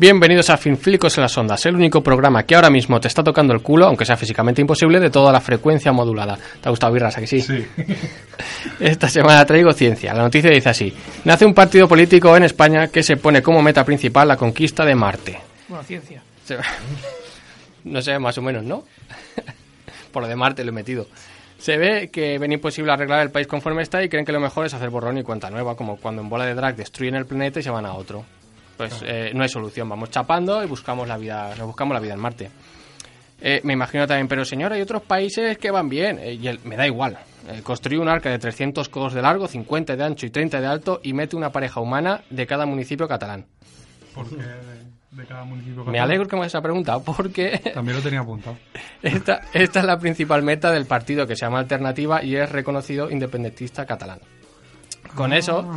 Bienvenidos a Finflicos en las Ondas, el único programa que ahora mismo te está tocando el culo, aunque sea físicamente imposible, de toda la frecuencia modulada. ¿Te ha gustado Birras, que sí? Sí. Esta semana traigo ciencia. La noticia dice así. Nace un partido político en España que se pone como meta principal la conquista de Marte. Bueno, ciencia. Se- No sé, más o menos, ¿no? Por lo de Marte lo he metido. Se ve que ven imposible arreglar el país conforme está y creen que lo mejor es hacer borrón y cuenta nueva, como cuando en bola de drag destruyen el planeta y se van a otro. Pues eh, no hay solución, vamos chapando y buscamos la vida, nos buscamos la vida en Marte. Eh, me imagino también, pero señor, hay otros países que van bien. Eh, y el- me da igual. Eh, construye un arca de 300 codos de largo, 50 de ancho y 30 de alto y mete una pareja humana de cada municipio catalán. ¿Por qué de, cada municipio? Me alegro que me hagas esa pregunta porque También lo tenía apuntado. esta, esta es la principal meta del partido que se llama Alternativa y es reconocido independentista catalán. Con eso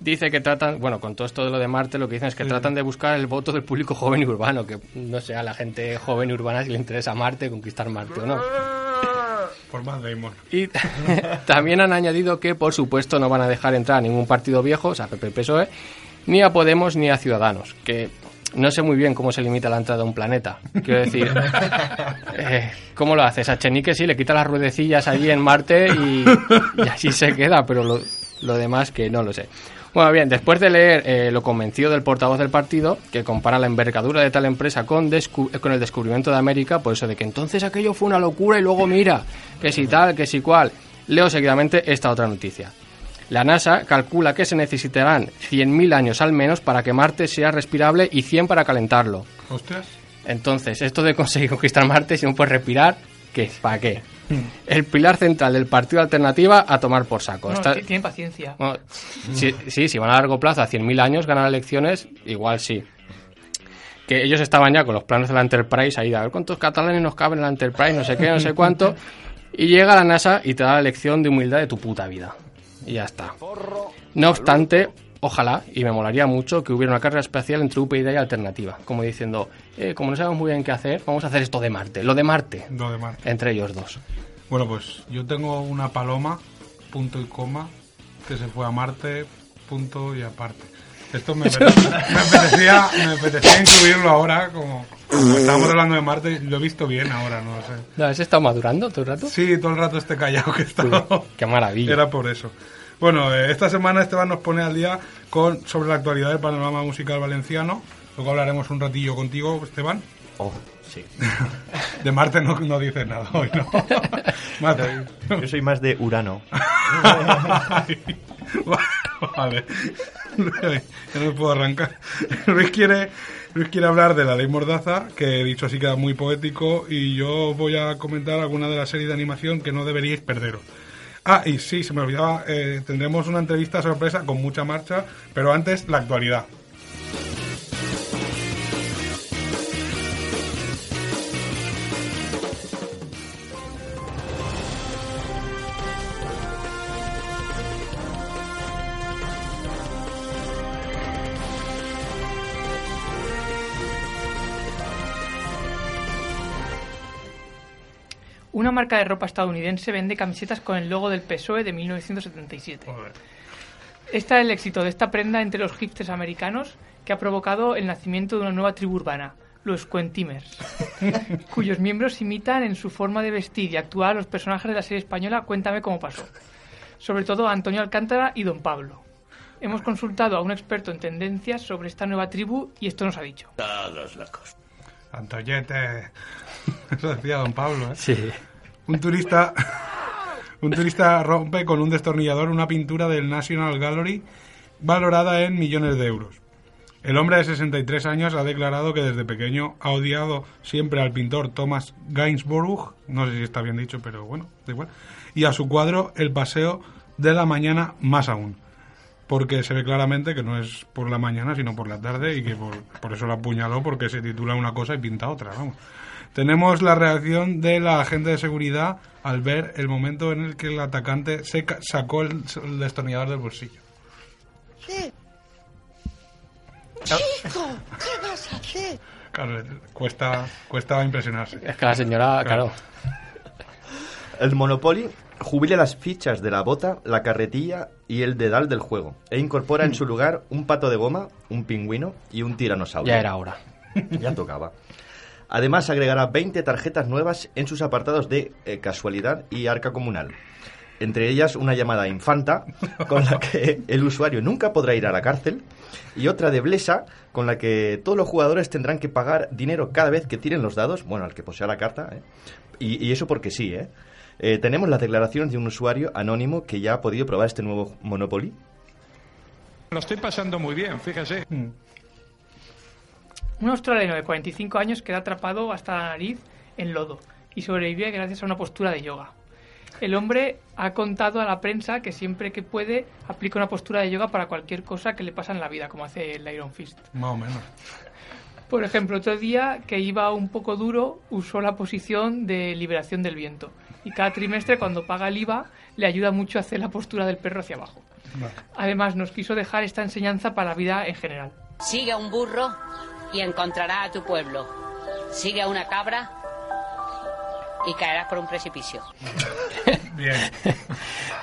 dice que tratan, bueno, con todo esto de lo de Marte, lo que dicen es que tratan de buscar el voto del público joven y urbano, que no sé a la gente joven y urbana si le interesa Marte, conquistar Marte o no. Por más Damon. Y también han añadido que, por supuesto, no van a dejar entrar a ningún partido viejo, o sea, PP PSOE, ni a Podemos ni a Ciudadanos, que no sé muy bien cómo se limita la entrada a un planeta. Quiero decir, eh, ¿cómo lo haces? A Chenique sí, le quita las ruedecillas allí en Marte y, y así se queda, pero lo, lo demás que no lo sé. Bueno, bien, después de leer eh, lo convencido del portavoz del partido, que compara la envergadura de tal empresa con, descu- con el descubrimiento de América, por eso de que entonces aquello fue una locura y luego mira, que si tal, que si cual, leo seguidamente esta otra noticia. La NASA calcula que se necesitarán 100.000 años al menos para que Marte sea respirable y 100 para calentarlo. Hostias. Entonces, esto de conseguir conquistar Marte, si no puedes respirar, ¿qué? ¿Para qué? El pilar central del partido alternativa a tomar por saco. No, Está- tienen paciencia. bueno, sí, sí, si van a largo plazo a 100.000 años ganar elecciones, igual sí. Que ellos estaban ya con los planes de la Enterprise ahí, a ver cuántos catalanes nos caben en la Enterprise, no sé qué, no sé cuánto. Y llega la NASA y te da la lección de humildad de tu puta vida. Y ya está. No obstante, ojalá, y me molaría mucho, que hubiera una carrera espacial entre UPyD y Alternativa. Como diciendo, eh, como no sabemos muy bien qué hacer, vamos a hacer esto de Marte. Lo de Marte. Lo de Marte. Entre ellos dos. Bueno, pues yo tengo una paloma, punto y coma, que se fue a Marte, punto y aparte. Esto me, apete- me apetecía, me apetecía incluirlo ahora, como, como estábamos hablando de Marte, lo he visto bien ahora, no sé. ¿No has estado madurando todo el rato? Sí, todo el rato este callado que Uy, estaba. qué maravilla. Era por eso. Bueno, eh, esta semana Esteban nos pone al día con sobre la actualidad del panorama musical valenciano. Luego hablaremos un ratillo contigo, Esteban. Oh, sí. De Marte no, no dices nada hoy, ¿no? Marte. Yo soy más de Urano. vale. Ya no puedo arrancar. Luis quiere, Luis quiere hablar de la ley Mordaza, que he dicho así queda muy poético, y yo voy a comentar alguna de las series de animación que no deberíais perderos. Ah, y sí, se me olvidaba, eh, tendremos una entrevista sorpresa con mucha marcha, pero antes la actualidad. Una marca de ropa estadounidense vende camisetas con el logo del PSOE de 1977. Joder. Este es el éxito de esta prenda entre los hipsters americanos que ha provocado el nacimiento de una nueva tribu urbana, los Quentimers, cuyos miembros imitan en su forma de vestir y actuar a los personajes de la serie española Cuéntame cómo pasó, sobre todo a Antonio Alcántara y Don Pablo. Hemos consultado a un experto en tendencias sobre esta nueva tribu y esto nos ha dicho. Antoyete. Eso decía don Pablo, ¿eh? Sí. Un turista, un turista rompe con un destornillador una pintura del National Gallery valorada en millones de euros. El hombre de 63 años ha declarado que desde pequeño ha odiado siempre al pintor Thomas Gainsborough, no sé si está bien dicho, pero bueno, da igual, y a su cuadro El paseo de la mañana más aún, porque se ve claramente que no es por la mañana, sino por la tarde y que por, por eso la apuñaló, porque se titula una cosa y pinta otra, vamos. Tenemos la reacción de la agente de seguridad al ver el momento en el que el atacante se sacó el, el destornillador del bolsillo. Chico, ¿qué vas a hacer? Claro, cuesta, cuesta impresionarse. Es que la señora, claro, El Monopoly jubila las fichas de la bota, la carretilla y el dedal del juego e incorpora en su lugar un pato de goma, un pingüino y un tiranosaurio. ya era hora. Ya tocaba. Además, agregará 20 tarjetas nuevas en sus apartados de eh, casualidad y arca comunal. Entre ellas, una llamada infanta, con la que el usuario nunca podrá ir a la cárcel, y otra de Blesa, con la que todos los jugadores tendrán que pagar dinero cada vez que tiren los dados, bueno, al que posea la carta, ¿eh? y, y eso porque sí, ¿eh? Eh, Tenemos las declaraciones de un usuario anónimo que ya ha podido probar este nuevo Monopoly. Lo estoy pasando muy bien, fíjese. Un australiano de 45 años queda atrapado hasta la nariz en lodo y sobrevive gracias a una postura de yoga. El hombre ha contado a la prensa que siempre que puede aplica una postura de yoga para cualquier cosa que le pasa en la vida, como hace el Iron Fist. Más o menos. Por ejemplo, otro día que iba un poco duro, usó la posición de liberación del viento. Y cada trimestre, cuando paga el IVA, le ayuda mucho a hacer la postura del perro hacia abajo. Vale. Además, nos quiso dejar esta enseñanza para la vida en general. Sigue a un burro y encontrarás a tu pueblo. Sigue a una cabra y caerás por un precipicio. Bien.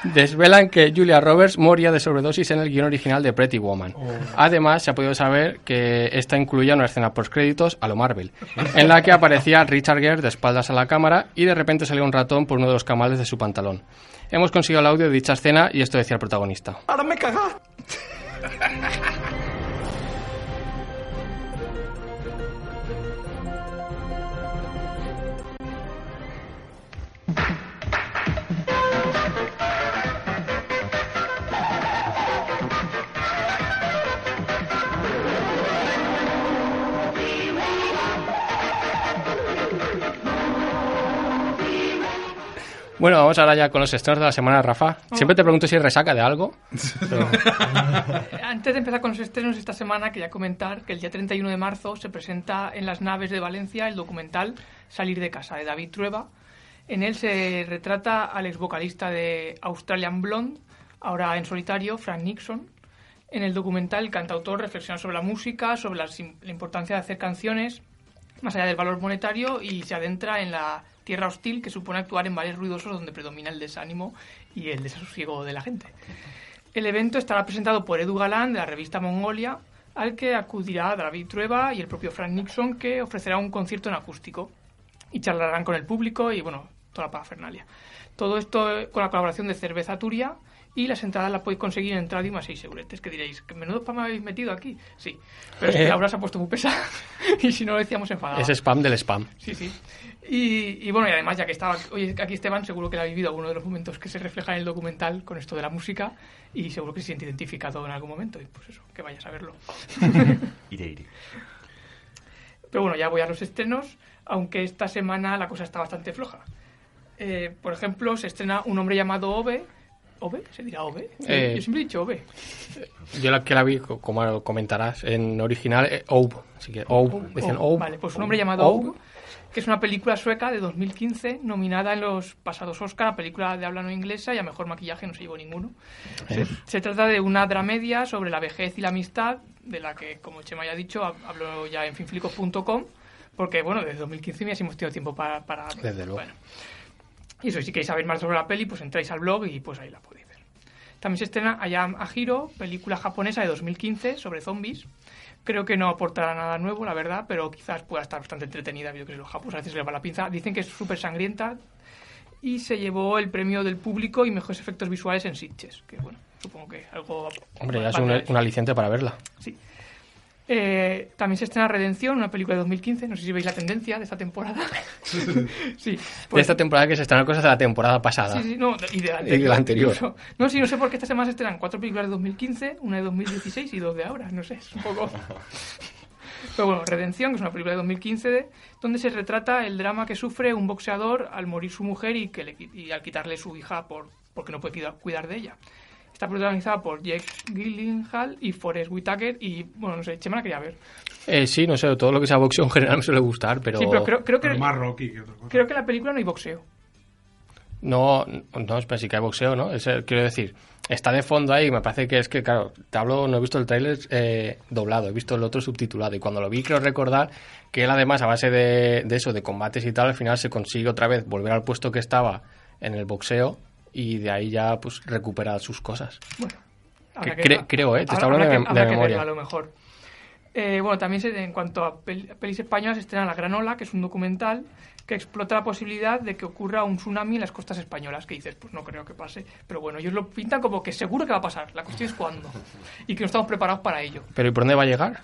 Desvelan que Julia Roberts moría de sobredosis en el guion original de Pretty Woman. Además, se ha podido saber que esta incluía una escena post créditos a lo Marvel, en la que aparecía Richard Gere de espaldas a la cámara y de repente salía un ratón por uno de los camales de su pantalón. Hemos conseguido el audio de dicha escena y esto decía el protagonista. Ahora me cagás. Bueno, vamos ahora ya con los estrenos de la semana, Rafa. Siempre te pregunto si resaca de algo. pero- Antes de empezar con los estrenos esta semana, quería comentar que el día 31 de marzo se presenta en las naves de Valencia el documental Salir de casa de David Trueba. En él se retrata al ex vocalista de Australian Blonde, ahora en solitario, Frank Nixon. En el documental el cantautor reflexiona sobre la música, sobre la importancia de hacer canciones, más allá del valor monetario, y se adentra en la tierra hostil que supone actuar en bares ruidosos donde predomina el desánimo y el desasosiego de la gente. El evento estará presentado por Edu Galán de la revista Mongolia, al que acudirá David Trueba y el propio Frank Nixon, que ofrecerá un concierto en acústico y charlarán con el público y, bueno, toda la parafernalia. Todo esto eh, con la colaboración de Cerveza Turia y las entradas las podéis conseguir en Entradium a 6 euretes, que diréis, ¿que menudo spam habéis metido aquí? Sí, pero es que Eh. Laura se ha puesto muy pesada y si no lo decíamos enfadada. Es spam del spam. Sí, sí. Y, y bueno, y además, ya que estaba hoy aquí Esteban, seguro que ha vivido alguno de los momentos que se refleja en el documental con esto de la música y seguro que se siente identificado en algún momento. Y pues eso, que vayas a verlo. Iré, iré. Pero bueno, ya voy a los estrenos, aunque esta semana la cosa está bastante floja. Eh, por ejemplo, se estrena Un hombre llamado Ove. ¿Ove? ¿Se dirá Ove? Eh, Yo siempre he dicho Ove. Yo la que la vi, co- como comentarás, en original, eh, Oub. Así que Oub. Decían Oub. Vale, pues un hombre llamado Oub. Que es una película sueca de 2015, nominada en los pasados Oscar a película de habla no inglesa y a mejor maquillaje no se llevó ninguno. Se, se trata de una dramedia sobre la vejez y la amistad, de la que, como Chema ya ha dicho, hab- hablo ya en finflicos.com, porque, bueno, desde 2015 ya sí hemos tenido tiempo para... para Desde luego. bueno. Y eso, si queréis saber más sobre la peli, pues entráis al blog y pues ahí la podéis. También se estrena Ayam Ahiro, película japonesa de 2015 sobre zombies. Creo que no aportará nada nuevo, la verdad, pero quizás pueda estar bastante entretenida. Yo creo que los japoneses a veces les va la pinza. Dicen que es súper sangrienta y se llevó el premio del público y mejores efectos visuales en Sitges. Que bueno, supongo que algo. Hombre, ya es un, un aliciente para verla. Sí. Eh, también se estrena Redención, una película de 2015. No sé si veis la tendencia de esta temporada. sí. de pues- esta temporada que se estrenan cosas de la temporada pasada. Sí, sí, no, y de la Y anterior. de la anterior. incluso. No, sí, no sé por qué esta semana se estrenan cuatro películas de 2015, una de 2016 y dos de ahora. No sé, es un poco... Pero bueno, Redención, que es una película de 2015, de- donde se retrata el drama que sufre un boxeador al morir su mujer y, que le, y al quitarle su hija por, porque no puede cuida- cuidar de ella. Está protagonizada por Jake Gyllenhaal y Forrest Whitaker y, bueno, no sé, Chema la quería ver. Eh, sí, no sé, todo lo que sea boxeo en general me suele gustar, pero... Sí, pero creo, creo que... Pero más Rocky que otra cosa. Creo que en la película no hay boxeo. No, no, pero sí que hay boxeo, ¿no? Es, quiero decir, está de fondo ahí, me parece que es que, claro, te hablo, no he visto el tráiler eh, doblado, he visto el otro subtitulado, y cuando lo vi creo recordar que él además, a base de, de eso, de combates y tal, al final se consigue otra vez volver al puesto que estaba en el boxeo, y de ahí ya, pues, recupera sus cosas. Que cre- creo, ¿eh? Te estoy hablando de- de memoria. a lo mejor. Eh, bueno, también se- en cuanto a pel- pelis españolas, estrena La Granola, que es un documental que explota la posibilidad de que ocurra un tsunami en las costas españolas, que dices, pues no creo que pase. Pero bueno, ellos lo pintan como que seguro que va a pasar. La cuestión es cuándo. Y que no estamos preparados para ello. Pero ¿y por dónde va a llegar?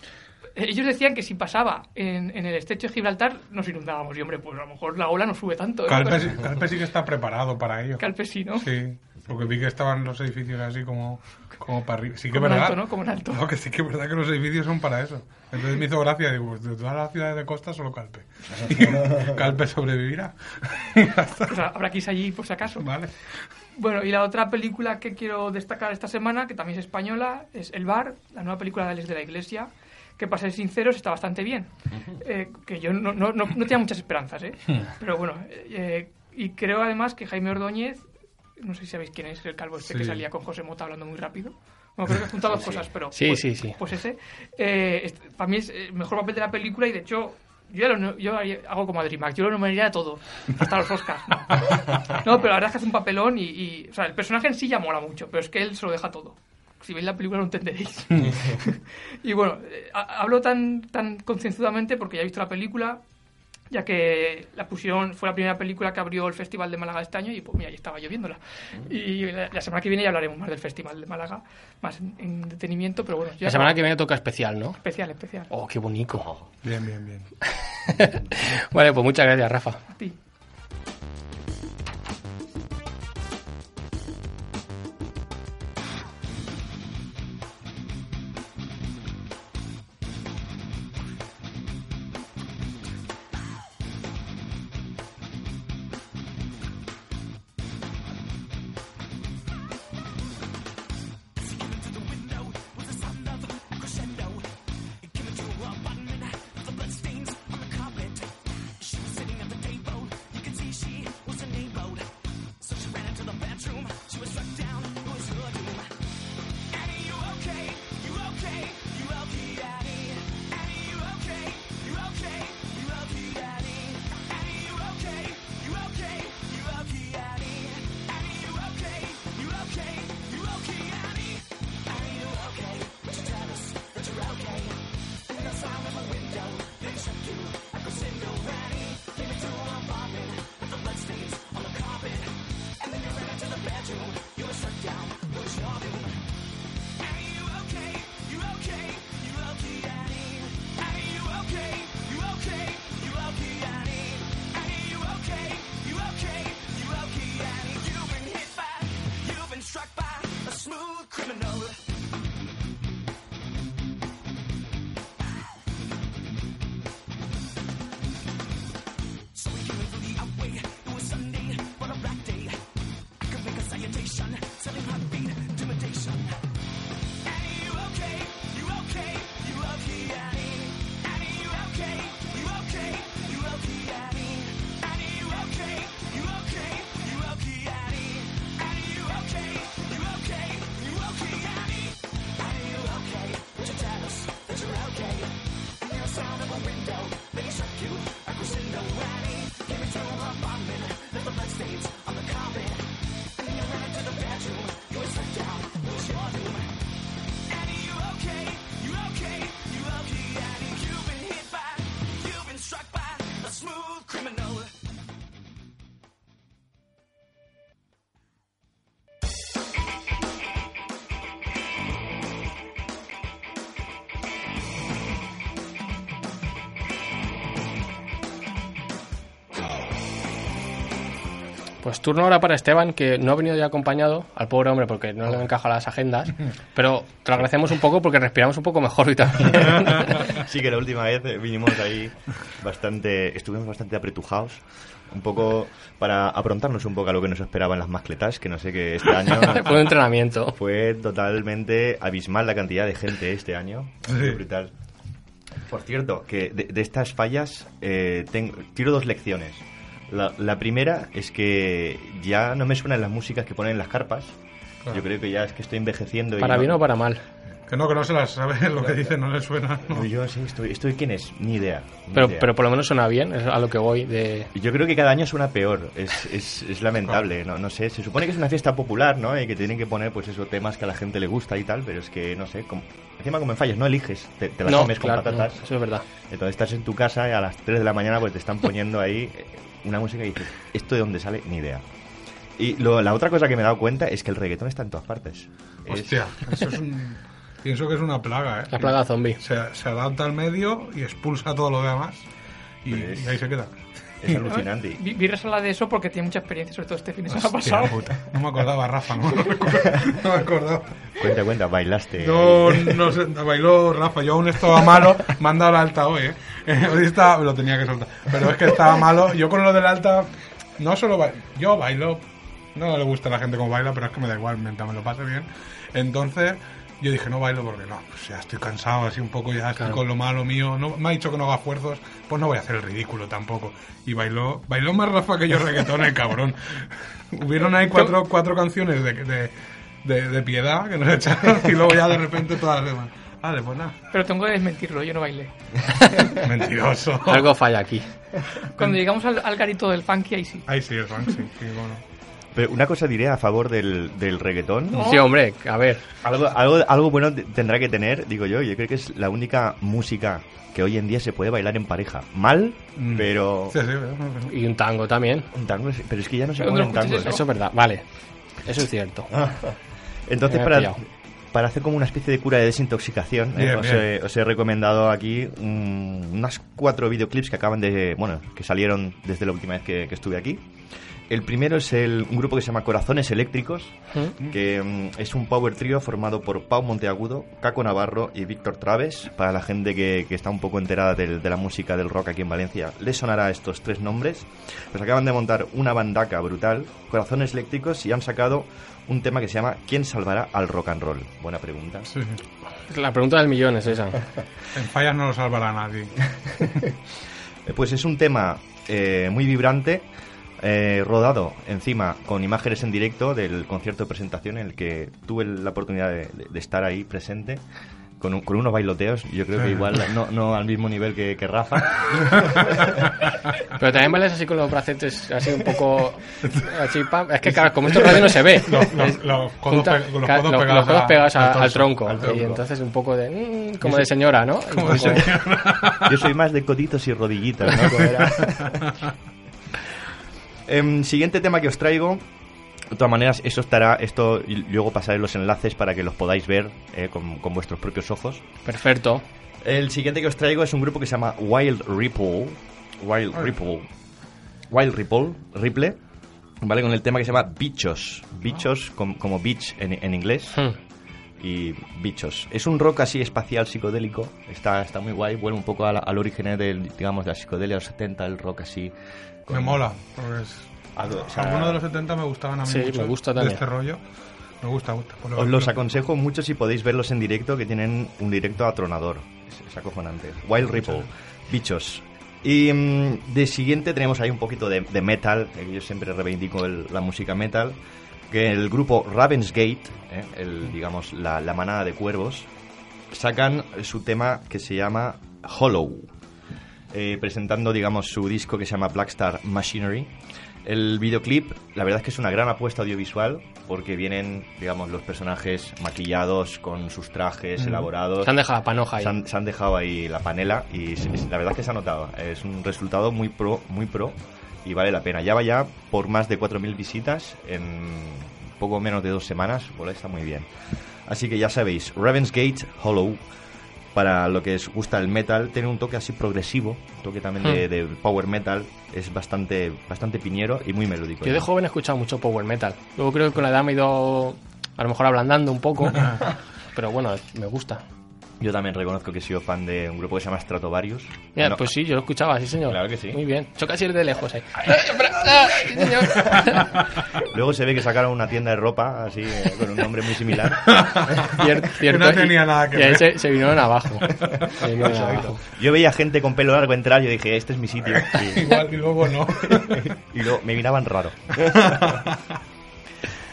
Ellos decían que si pasaba en, en el estrecho de Gibraltar, nos inundábamos. Y hombre, pues a lo mejor la ola no sube tanto. ¿eh? Calpe, sí- Calpe sí que está preparado para ello. Calpe sí, ¿no? Sí, porque vi que estaban los edificios así como, como para arriba. Sí que es Como en verdad. alto, ¿no? Como en alto. No, que sí que es verdad que los edificios son para eso. Entonces me hizo gracia, digo, pues de todas las ciudades de costa solo Calpe. Calpe sobrevivirá. Pues habrá que irse allí por si acaso. vale. Bueno, y la otra película que quiero destacar esta semana, que también es española, es El Bar, la nueva película de Alex de la Iglesia, que para ser sinceros está bastante bien. Eh, que yo no, no, no, no tenía muchas esperanzas, ¿eh? Pero bueno, eh, y creo además que Jaime Ordóñez, no sé si sabéis quién es el calvo este que salía con José Mota hablando muy rápido. Bueno, creo que he juntado dos cosas, pero... Sí, pues, sí, sí. Pues ese. eh, este- para mí es el mejor papel de la película y de hecho... Yo, ya lo- yo hago como Adrimac, yo lo nominaría a todo, hasta los Oscars. No. No, pero la verdad es que hace un papelón y, y- O sea, el personaje en sí ya mola mucho, pero es que él se lo deja todo. Si veis la película lo entenderéis. y bueno, eh, ha- hablo tan, tan concienzudamente porque ya he visto la película, ya que la pusieron, fue la primera película que abrió el Festival de Málaga este año y pues mira, ahí estaba yo viéndola. Y la, la semana que viene ya hablaremos más del Festival de Málaga, más en, en detenimiento, pero bueno. ya La semana que viene toca especial, ¿no? Especial, especial. Oh, qué bonito. Bien, bien, bien. Vale, pues muchas gracias, Rafa. A ti. Pues turno ahora para Esteban, que no ha venido ya acompañado al pobre hombre porque no le encaja las agendas, pero te lo agradecemos un poco porque respiramos un poco mejor hoy también. Sí, que la última vez vinimos ahí bastante, estuvimos bastante apretujados, un poco para aprontarnos un poco a lo que nos esperaba en las mascletas, que no sé que este año Fue un entrenamiento. fue totalmente abismal la cantidad de gente este año, Fue brutal. Por cierto, que de, de estas fallas eh, tengo, tiro dos lecciones. La, la primera es que ya no me suenan las músicas que ponen en las carpas. Claro. Yo creo que ya es que estoy envejeciendo. y Para no- bien o para mal. Que no, que no se las sabe lo que dice, no le suena. ¿no? Yo sí, estoy, estoy quién es, ni idea. ni Pero, idea. pero por lo menos suena bien, es a lo que voy de... Yo creo que cada año suena peor, es, es, es lamentable, no, no sé, se supone que es una fiesta popular, ¿no? Y que tienen que poner, pues eso, temas que a la gente le gusta y tal, pero es que, no sé, como, encima como en fallas, no eliges, te, te la no, comes claro, con no, patatas, eso es verdad. entonces estás en tu casa y a las 3 de la mañana pues te están poniendo ahí eh, una música y dices, ¿esto de dónde sale? Ni idea. Y lo- la otra cosa que me he dado cuenta es que el reggaetón está en todas partes. Es- Hostia, eso es un... Pienso que es una plaga, ¿eh? La plaga zombie. Se, se adapta al medio y expulsa todo lo demás. Y, Pues- y ahí se queda. Es alucinante. Vi- habla de eso porque tiene mucha experiencia, sobre todo este fin de semana pasado. puta. No me acordaba, Rafa, no me acordaba. No me acordaba. Cuenta, cuenta, bailaste. No, no sé, bailó Rafa, yo aún estaba malo, me han dado la alta hoy, ¿eh? Hoy estaba, lo tenía que soltar, pero es que estaba malo. Yo con lo del alta, no solo bailo, yo bailo, no le gusta a la gente como baila, pero es que me da igual, mientras me lo pase bien. Entonces, yo dije, no bailo porque no, pues ya estoy cansado, así un poco, ya estoy Claro. con lo malo mío. No, me ha dicho que no haga esfuerzos, pues no voy a hacer el ridículo tampoco. Y bailó, bailó más Rafa que yo reggaetón, el cabrón. Hubieron ahí cuatro, cuatro canciones de, de, de, de piedad que nos echaron y luego ya de repente todas las demás. Vale, pues nada. Pero tengo que desmentirlo, yo no bailé. Mentiroso. Algo falla aquí. Cuando llegamos al, al garito del funky, ahí sí. Ahí sí, el funk, sí, sí, bueno. Pero una cosa diré a favor del, del reggaetón. Sí, hombre, a ver. Algo, algo, algo bueno te- tendrá que tener, digo yo. Yo creo que es la única música que hoy en día se puede bailar en pareja. Mal, Mm. pero... Sí, sí, sí. Y un tango también. Un tango es- pero es que ya no se ¿Dónde lo ponen escuchas tangos. Eso es verdad, vale. Eso es cierto. Entonces, para, pillado. para hacer como una especie de cura de desintoxicación, ¿eh? Bien, os, bien. He, os he recomendado aquí mm, unas cuatro videoclips que acaban de... Bueno, que salieron desde la última vez que, que estuve aquí. El primero es el, un grupo que se llama Corazones Eléctricos, ¿Mm? que mm, es un power trio formado por Pau Monteagudo, Caco Navarro y Víctor Traves. Para la gente que, que está un poco enterada del- de la música del rock aquí en Valencia, les sonará estos tres nombres. Pues acaban de montar una bandaca brutal, Corazones Eléctricos, y han sacado un tema que se llama ¿Quién salvará al rock and roll? Buena pregunta. Sí, sí. La pregunta del millón es esa. En fallas no lo salvará nadie. Eh, Pues es un tema eh, muy vibrante, eh, rodado encima con imágenes en directo del concierto de presentación en el que tuve la oportunidad de, de- de estar ahí presente. Con, un- con unos bailoteos, yo creo que igual no, no al mismo nivel que, que Rafa. Pero también bailas así con los bracetes, así un poco. Así, pam. Es que, claro, como esto radio no se ve. Los- los- codos junta- pe- los ca- codos los- pegados los codos a- pegados a- al torso, al tronco. al tronco. Y entonces un poco de. mm, como de señora, ¿no? Como poco- se Yo soy más de coditos y rodillitas, ¿no? Em, siguiente tema que os traigo. De todas maneras, eso estará, esto y luego pasaré los enlaces para que los podáis ver eh, con, con vuestros propios ojos. Perfecto. El siguiente que os traigo es un grupo que se llama Wild Ripple. Wild Ripple. Wild Ripple. Ripple. ¿Vale? Con el tema que se llama Bichos. Bichos com- como beach en, en inglés. Hmm. Y bichos. Es un rock así espacial psicodélico. Está, está muy guay. Vuelve un poco al, al origen del, digamos, de la psicodelia de los 70, el rock así. Me mola. Porque es- Algo, o sea, Algunos de los 70 me gustaban a mí Sí, mucho. me gusta De también. este rollo. Me gusta, gusta. Lo- Os los lo- aconsejo mucho si podéis verlos en directo, que tienen un directo atronador. Es, es acojonante. Wild Ripple, bichos. Y mm, de siguiente tenemos ahí un poquito de, de metal, que yo siempre reivindico el- la música metal, que el grupo Ravensgate, eh, el, digamos, la, la manada de cuervos, sacan su tema que se llama Hollow, eh, presentando, digamos, su disco que se llama Blackstar Machinery. El videoclip, la verdad es que es una gran apuesta audiovisual, porque vienen, digamos, los personajes maquillados con sus trajes elaborados. Se han dejado la panoja ahí. Se han, se han dejado ahí la panela y se- la verdad es que se ha notado. Es un resultado muy pro, muy pro y vale la pena. Ya va ya por más de 4.000 visitas en poco menos de dos semanas, por ahí está muy bien. Así que ya sabéis, Ravensgate Hollow, para lo que os gusta el metal, tiene un toque así progresivo, un toque también de, Hmm. de power metal, es bastante, bastante piñero y muy melódico. Yo de joven he escuchado mucho power metal. Luego creo que con la edad me he ido a lo mejor ablandando un poco. pero bueno, me gusta. Yo también reconozco que he sido fan de un grupo que se llama Stratovarius. Mira, No, pues sí, yo lo escuchaba, sí, señor. Claro que sí. Muy bien. Choca así de lejos ahí. ¡Eh! ¡Ah, sí, señor! Luego se ve que sacaron una tienda de ropa así eh, con un nombre muy similar. Cier- cierto, no y- tenía nada que y ahí ver. se, se vinieron abajo. Se vinieron abajo. Yo veía gente con pelo largo entrar y yo dije, este es mi sitio. Y, Igual y luego no. y luego me miraban raro.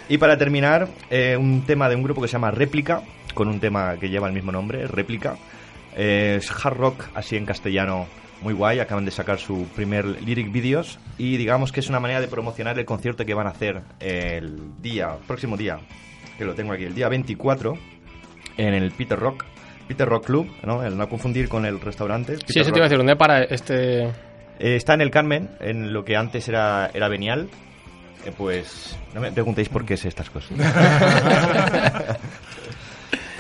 Y para terminar, eh, un tema de un grupo que se llama Réplica, con un tema que lleva el mismo nombre, Réplica. Eh, es hard rock, así en castellano, muy guay. Acaban de sacar su primer lyric videos y digamos que es una manera de promocionar el concierto que van a hacer el día, próximo día, que lo tengo aquí, el día 24, en el Peter Rock. Peter Rock Club, ¿no? El no confundir con el restaurante. Sí, Peter eso te iba a decir. ¿Dónde para este...? Eh, está en el Carmen, en lo que antes era, era Benial. Eh, pues no me preguntéis por qué sé estas cosas.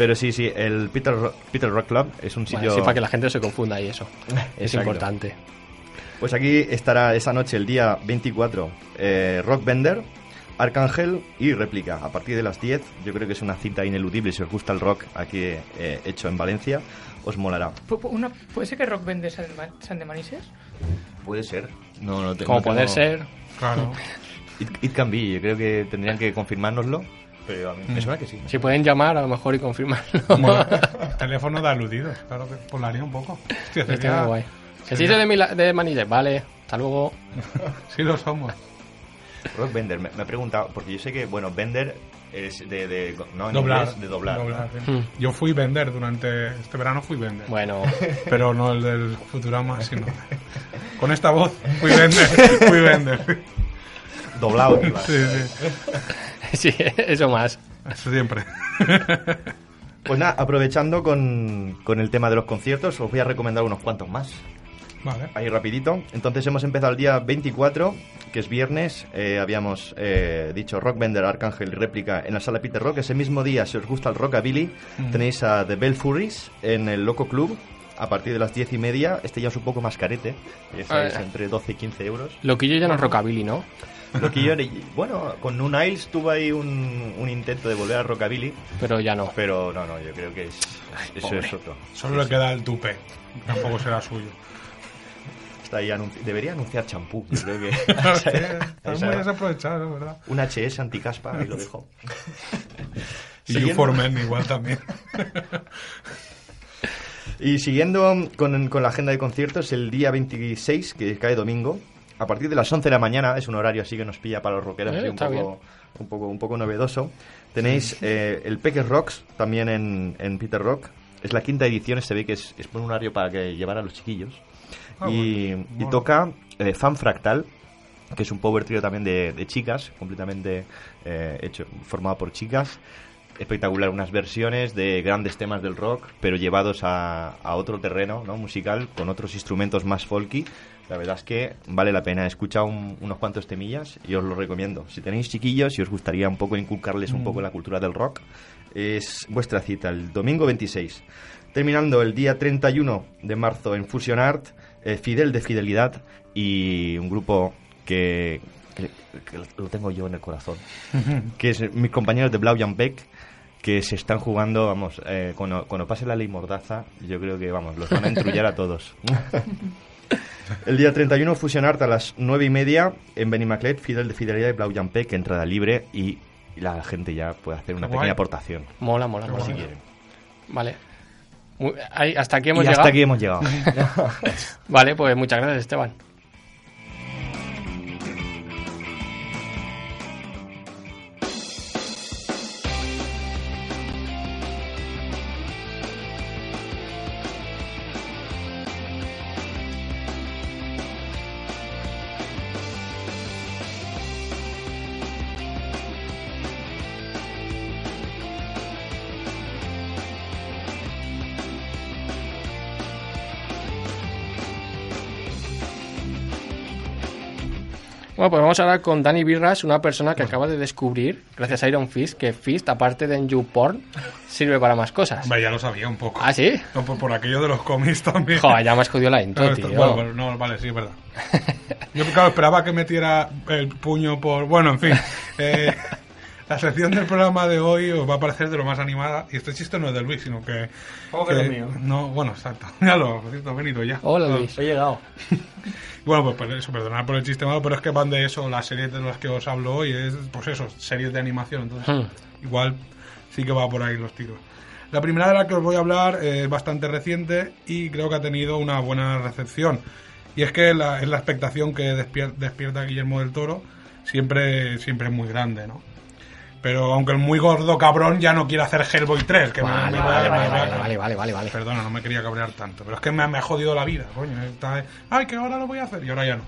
Pero sí, sí, el Peter, Ro- Peter Rock Club es un sitio... sí, para que la gente no se confunda y eso. Es importante. Pues aquí estará esa noche, el día 24, eh, Rock Bender, Arcángel y Réplica. A partir de las 10, yo creo que es una cita ineludible. Si os gusta el rock aquí eh, hecho en Valencia, os molará. Pu- pu- una- ¿Puede ser que Rock vende San de, de Manises? Puede ser. No, no te- Como no tengo- poder ser... Claro. It, it can be, yo creo que tendrían que confirmárnoslo. Pero a mí me suena que sí. Si pueden llamar a lo mejor y confirmarlo. Bueno, teléfono de aludidos, claro que polaría un poco. Hostia, Está sería- muy guay. Que sí, de, Mila- de vale. Hasta luego. Sí lo somos. Rock Bender, me, me he preguntado, porque yo sé que, bueno, Bender es de, de no, en Doblar. inglés, de doblar. sí. Yo fui vender durante este verano, fui vender. Bueno, Pero no el del Futurama, sino. Con esta voz, fui vender. Fui vender. Doblado. iba. Sí, sí. sí, eso más. Eso siempre. Pues nada, aprovechando con, con el tema de los conciertos, os voy a recomendar unos cuantos más. Vale. Ahí rapidito. Entonces hemos empezado el día 24, que es viernes. Eh, habíamos eh, dicho Rock Bender, Arcángel y réplica en la sala Peter Rock. Ese mismo día, si os gusta el rockabilly, Mm. tenéis a The Bell Furries en el Loco Club a partir de las 10 y media. Este ya es un poco más carete, Ah. entre 12 y 15 euros. Loquillo ya no es rockabilly, ¿no? Lo que yo, bueno, con Nun Niles tuve ahí un, un intento de volver a rockabilly, Pero ya no. pero no, no, yo creo que es, eso es otro. Solo le queda el tupe. Tampoco será suyo. Está ahí anunci- debería anunciar champú, yo creo que desaprovechado, ¿verdad? un HS anticaspa, ahí lo dejo. Y You for Men igual también. Y siguiendo con, con la agenda de conciertos, el día 26, que cae domingo, a partir de las 11 de la mañana, es un horario así que nos pilla para los rockeros, Eh, así un, poco, un, poco, un poco novedoso. Tenéis eh, el Peques Rocks, también en, en Peter Rock. Es la quinta edición, se ve que es, es un horario para que llevar a los chiquillos. Ah, y, bueno. y Mola. toca eh, Fan Fractal, que es un power trio también de, de chicas, completamente eh, hecho, formado por chicas. Espectacular, unas versiones de grandes temas del rock, pero llevados a, a otro terreno ¿no? musical, con otros instrumentos más folky. La verdad es que vale la pena. He escuchado un- unos cuantos temillas y os lo recomiendo. Si tenéis chiquillos y os gustaría un poco inculcarles un poco la cultura del rock, es vuestra cita, el domingo 26. Terminando el día 31 de marzo en Fusion Art, eh, Fidel de Fidelidad y un grupo que, que- que lo tengo yo en el corazón, que es mis compañeros de Blau Jan Beck, que se están jugando, vamos, eh, cuando, cuando pase la ley Mordaza, yo creo que, vamos, los van a entrullar a todos. El día 31 Fusion Art a las 9 y media en Benimaclet, Fidel de Fidelidad y Blau Jan Beck, entrada libre y la gente ya puede hacer una pequeña aportación, Mola, mola, mola. si quieren. Vale. Muy- ahí- hasta aquí hemos y llegado. hasta aquí hemos llegado. Vale, pues muchas gracias, Esteban. Bueno, pues vamos a hablar con Dani Birras, una persona que acaba de descubrir, gracias a Iron Fist, que Fist, aparte de en YouPorn, sirve para más cosas. Hombre, ya lo sabía un poco. ¿Ah, sí? No, por, por aquello de los cómics también. Joder, ya me has jodido la intro, tío. bueno, no, vale, sí, es verdad. Yo, claro, esperaba que metiera el puño por... Bueno, en fin. Eh, La sección del programa de hoy os va a parecer de lo más animada. Y este chiste no es de Luis, sino que. ¿Cómo que es mío? No, bueno, exacto. Ya lo, por cierto, venido ya. Hola, Luis. He llegado. Bueno, pues por eso, perdonad por el chiste malo, pero es que van de eso, las series de las que os hablo hoy, es pues eso, series de animación, entonces Hmm. igual sí que va por ahí los tiros. La primera de la que os voy a hablar es bastante reciente y creo que ha tenido una buena recepción. Y es que la, es la expectación que despier- despierta Guillermo del Toro siempre, siempre es muy grande, ¿no? Pero aunque el muy gordo cabrón ya no quiere hacer Hellboy 3, que me- Vale, me, vale, me- vale, me- vale, vale, vale, vale, vale. Perdona, no me quería cabrear tanto, pero es que me, me ha jodido la vida, coño. Está- Ay, que ahora lo voy a hacer y ahora ya no.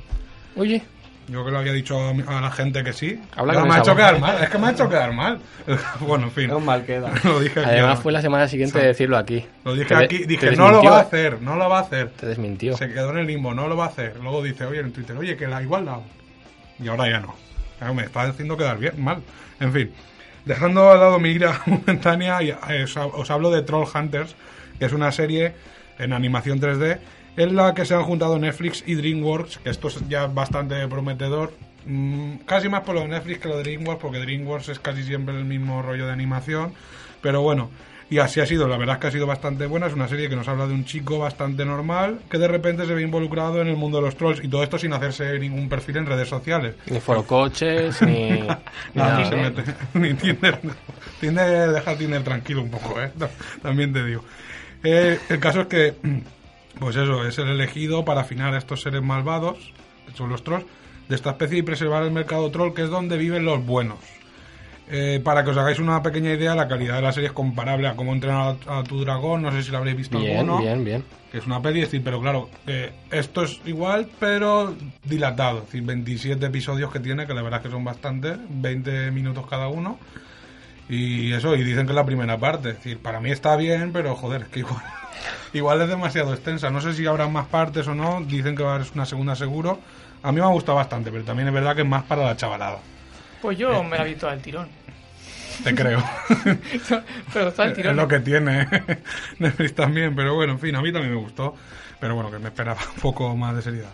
Oye, Yo que lo había dicho a, mi- a la gente que sí. Habla pero con me ha hecho quedar mal. Es que me ha hecho quedar mal. bueno, en fin. Es un mal queda. Lo dije aquí. además fue la semana siguiente de decirlo aquí. Lo dije Te aquí. te Dije, no lo va a hacer, no lo va a hacer. Te desmintió. Se quedó en el limbo, no lo va a hacer. Luego dice, oye, en Twitter, oye, que la igual la hago. Y ahora ya no. Me está haciendo quedar bien, mal. En fin. Dejando al lado mi ira momentánea, eh, os, os hablo de Troll Hunters, que es una serie en animación 3D, en la que se han juntado Netflix y DreamWorks, que esto es ya bastante prometedor. Mm, casi más por lo de Netflix que lo de DreamWorks, porque DreamWorks es casi siempre el mismo rollo de animación. Pero bueno, y así ha sido, la verdad es que ha sido bastante buena. Es una serie que nos habla de un chico bastante normal que de repente se ve involucrado en el mundo de los trolls y todo esto sin hacerse ningún perfil en redes sociales. Ni forocoches, ni, ni No, nada. no se mete. Ni Tinder. Tinder, deja Tinder tranquilo un poco, ¿eh? También te digo. Eh, el caso es que, pues eso, es el elegido para afinar a estos seres malvados, que son los trolls, de esta especie y preservar el mercado troll, que es donde viven los buenos. Eh, para que os hagáis una pequeña idea, la calidad de la serie es comparable a cómo entrenar a, a tu dragón. No sé si la habréis visto Bien, alguno bien, bien. que es una peli, es decir, pero claro, eh, esto es igual, pero dilatado, es decir, 27 episodios que tiene, que la verdad es que son bastantes, 20 minutos cada uno, y eso, y dicen que es la primera parte, es decir, para mí está bien, pero joder, es que igual, igual es demasiado extensa, no sé si habrá más partes o no, dicen que va a haber una segunda seguro, a mí me ha gustado bastante, pero también es verdad que es más para la chavalada, Pues yo me la vi toda al tirón. te creo. Pero toda al es tirón. lo que tiene Netflix también, pero bueno, en fin, a mí también me gustó, pero bueno, que me esperaba un poco más de seriedad.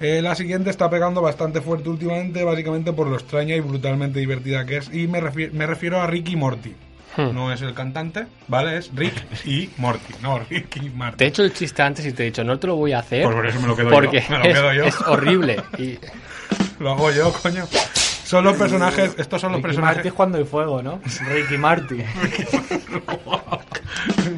Eh, la siguiente está pegando bastante fuerte últimamente, básicamente por lo extraña y brutalmente divertida que es, y me, refi- me refiero a Ricky Morty. Hmm. No es el cantante, ¿vale? Es Rick y Morty, no Ricky Marty. Te he hecho el chiste antes y te he dicho, no te lo voy a hacer. Pues por eso me lo quedo porque yo, me lo es, quedo yo. es horrible. Y Lo hago yo, coño. Son los personajes, estos son los Ricky personajes... Marty es cuando hay fuego, ¿no? Ricky Marty.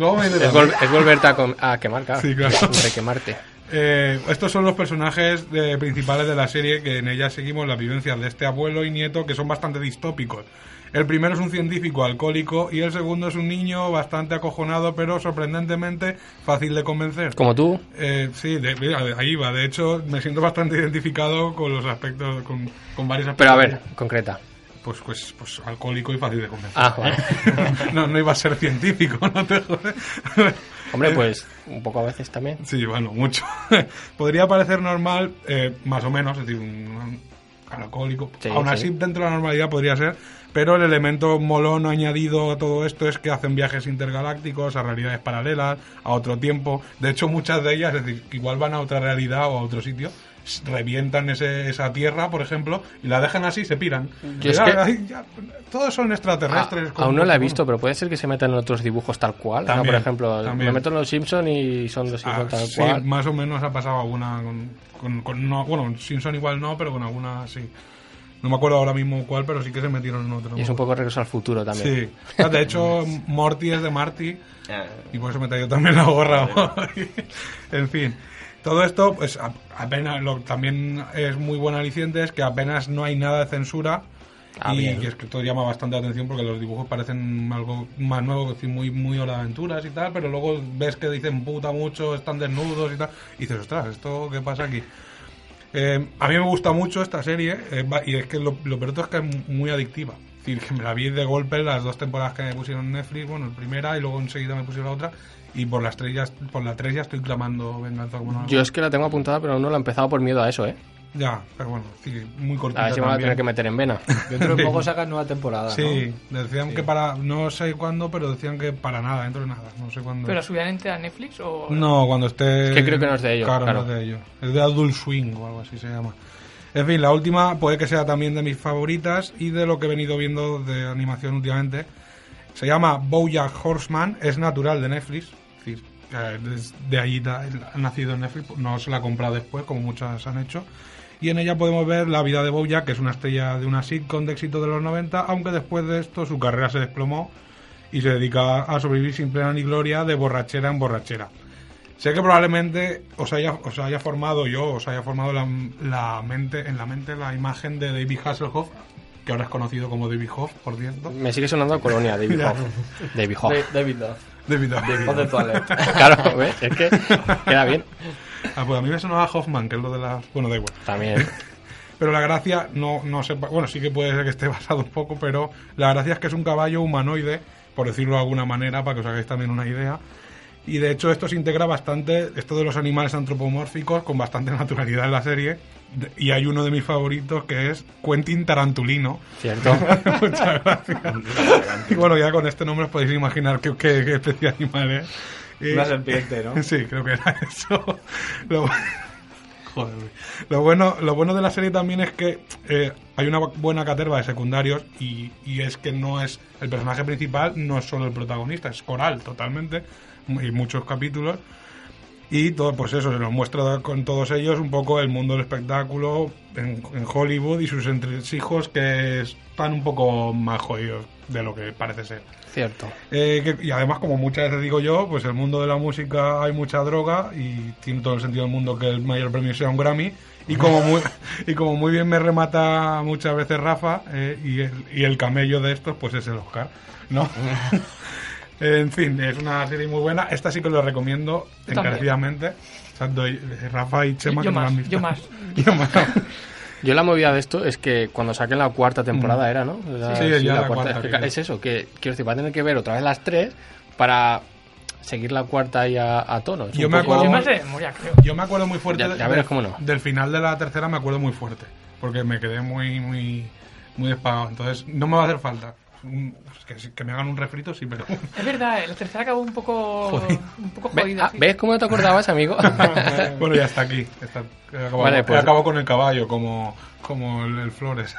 Es, vol- es volverte a, quemar, claro. Sí, claro. De quemarte. Eh, estos son los personajes principales de la serie que en ella seguimos las vivencias de este abuelo y nieto que son bastante distópicos. El primero es un científico alcohólico y el segundo es un niño bastante acojonado pero sorprendentemente fácil de convencer. Como tú, Eh, sí, de- mira, ahí va. De hecho, me siento bastante identificado con los aspectos, con, con varios aspectos. pero a ver, concreta. Pues, pues, pues alcohólico y fácil de convencer. Ah, vale. no, no iba a ser científico, no te jodes. Hombre, pues un poco a veces también. Sí, bueno, mucho. Podría parecer normal, eh, más o menos, es decir, un, un alcohólico. Sí, Aún sí. así, dentro de la normalidad podría ser, pero el elemento molón añadido a todo esto es que hacen viajes intergalácticos, a realidades paralelas, a otro tiempo. De hecho, muchas de ellas, es decir, igual van a otra realidad o a otro sitio, revientan ese, esa tierra, por ejemplo, y la dejan así y se piran. Yo es Ya, que- ay, ya, todos son extraterrestres. Ah, aún no la he visto, pero puede ser que se metan en otros dibujos tal cual. Por ejemplo, también. me meto en los Simpsons y son los Ah, Simpsons tal sí, cual. más o menos ha pasado alguna con, con, con- no, bueno, Simpson igual no, pero con alguna sí. No me acuerdo ahora mismo cuál, pero sí que se metieron en otro. Y es un poco regreso al futuro también. Sí. Ah, De hecho, Morty es de Marty Ah, y por eso me he traído también la gorra en fin. Todo esto, pues a- apenas, lo también es muy buen aliciente, es que apenas no hay nada de censura. Ah, y, y es que esto llama bastante la atención porque los dibujos parecen algo más nuevo, es decir, muy, muy hora de aventuras y tal, pero luego ves que dicen puta mucho, están desnudos y tal, y dices, ostras, ¿esto qué pasa aquí? Eh, a mí me gusta mucho esta serie eh, y es que lo, lo peor es que es muy adictiva. Es decir, que me la vi de golpe las dos temporadas que me pusieron en Netflix, bueno, la primera y luego enseguida me pusieron la otra y por las tres ya, por la tres ya estoy clamando venganza como no- Yo es que la tengo apuntada, pero no la he empezado por miedo a eso, ¿eh? Ya, pero bueno, sí, muy A cortita ver si me voy a tener que meter en vena. Dentro de poco sacan nueva temporada, Sí, ¿no? decían que para, no sé cuándo, pero decían que para nada, dentro de nada, no sé cuándo. ¿Pero la subirán a Netflix o...? No, cuando esté... Es que creo que no es de ellos, Claro, claro. no es de ellos. Es de Adult Swing o algo así se llama. En fin, la última puede que sea también de mis favoritas y de lo que he venido viendo de animación últimamente. Se llama Bojack Horseman, es natural de Netflix. Es decir, de allí ha nacido en Netflix, no se la ha comprado después, como muchas han hecho. Y en ella podemos ver la vida de Bojack, que es una estrella de una sitcom de éxito de los 90, aunque después de esto su carrera se desplomó y se dedica a sobrevivir sin pena ni gloria de borrachera en borrachera. Sé que probablemente os haya, os haya formado yo, os haya formado la, la mente, en la mente la imagen de David Hasselhoff, que ahora es conocido como David Hoff, por cierto. Me sigue sonando a Colonia, David. Hoff. David Hoff. Da- David. David Hoff. Toilet. Claro, ¿ves? Es que queda bien. Ah, pues a mí me sonaba Hoffman, que es lo de las... Bueno, da igual. También. Pero la gracia, no, no sé, bueno, sí que puede ser que esté basado un poco, pero la gracia es que es un caballo humanoide, por decirlo de alguna manera, para que os hagáis también una idea. Y de hecho esto se integra bastante, esto de los animales antropomórficos, con bastante naturalidad en la serie. Y hay uno de mis favoritos que es Quentin Tarantulino. Cierto. Muchas gracias. Y bueno, ya con este nombre os podéis imaginar qué, qué, qué especie de animal es. Una serpiente, ¿no? Sí, creo que era eso. Lo, Joder, lo bueno, lo bueno de la serie también es que eh, hay una buena caterva de secundarios y, y es que no es el personaje principal, no es solo el protagonista, es coral totalmente y muchos capítulos y todo pues eso se nos muestra con todos ellos un poco el mundo del espectáculo en, en Hollywood y sus entresijos que están un poco más jodidos de lo que parece ser. Cierto. Eh, que- y además, como muchas veces digo yo, pues el mundo de la música hay mucha droga y tiene todo el sentido del mundo que el mayor premio sea un Grammy. Y como muy, y como muy bien me remata muchas veces Rafa, eh, y, el, y el camello de estos, pues es el Oscar, ¿no? en fin, es una serie muy buena. Esta sí que lo recomiendo también. encarecidamente. O sea, doy- eh, Rafa y Chema Yo que no la han más, visto. yo más. Yo más. Yo la movida de esto es que cuando saquen la cuarta temporada era, ¿no? La- Sí, ya la cuarta, Es, que sí. es eso, que quiero decir, va a tener que ver otra vez las tres para seguir la cuarta ahí a, a tono. Es Yo me poco- acuerdo Yo muy- más de memoria, creo. Yo me acuerdo muy fuerte Ya- ya de- verás cómo no. del final de la tercera, me acuerdo muy fuerte, porque me quedé muy muy muy despagado. Entonces, no me va a hacer falta. Un- Que, que me hagan un refrito, sí, pero... Es verdad, la tercera acabó un poco, un poco Ve- jodida. ah, sí. ¿Ves cómo no te acordabas, amigo? bueno, ya está aquí. Está, he acabado, Vale, he pues- acabado con el caballo, como, como el, el Flores.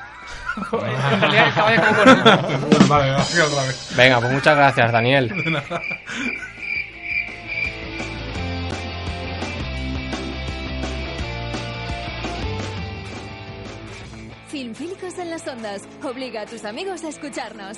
Joder, en realidad el caballo acabó con él. Bueno, vale, gracias otra vez. Venga, pues muchas gracias, Daniel. Filmfílicos en las ondas. Obliga a tus amigos a escucharnos.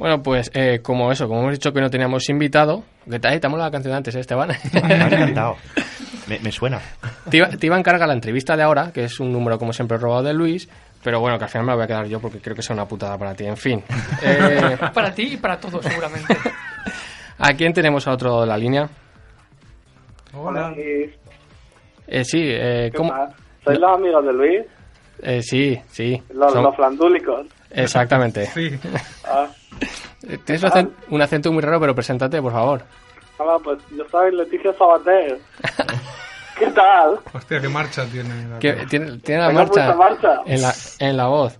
Bueno, pues eh, como eso, como hemos dicho que no teníamos invitado, que te, molado la canción de antes, ¿eh, Esteban. Me ha encantado. Me, me suena. Te iba, te iba a encargar la entrevista de ahora, que es un número como siempre robado de Luis, pero bueno, que al final me la voy a quedar yo porque creo que es una putada para ti. En fin. Eh, Para ti y para todos, seguramente. ¿A quién tenemos a otro de la línea? Hola. Eh, sí, eh, ¿cómo? ¿Sois los amigos de Luis? Eh, sí, sí. Los, Son- los flandúlicos. Exactamente. Sí. Ah, Eh, Tienes un acento, un acento muy raro, pero preséntate, por favor. hola, pues yo soy Leticia Sabater. ¿Qué tal? Hostia, qué marcha tiene. la cosa. tiene, tiene la Tengo marcha, mucha marcha. En, la, en la voz.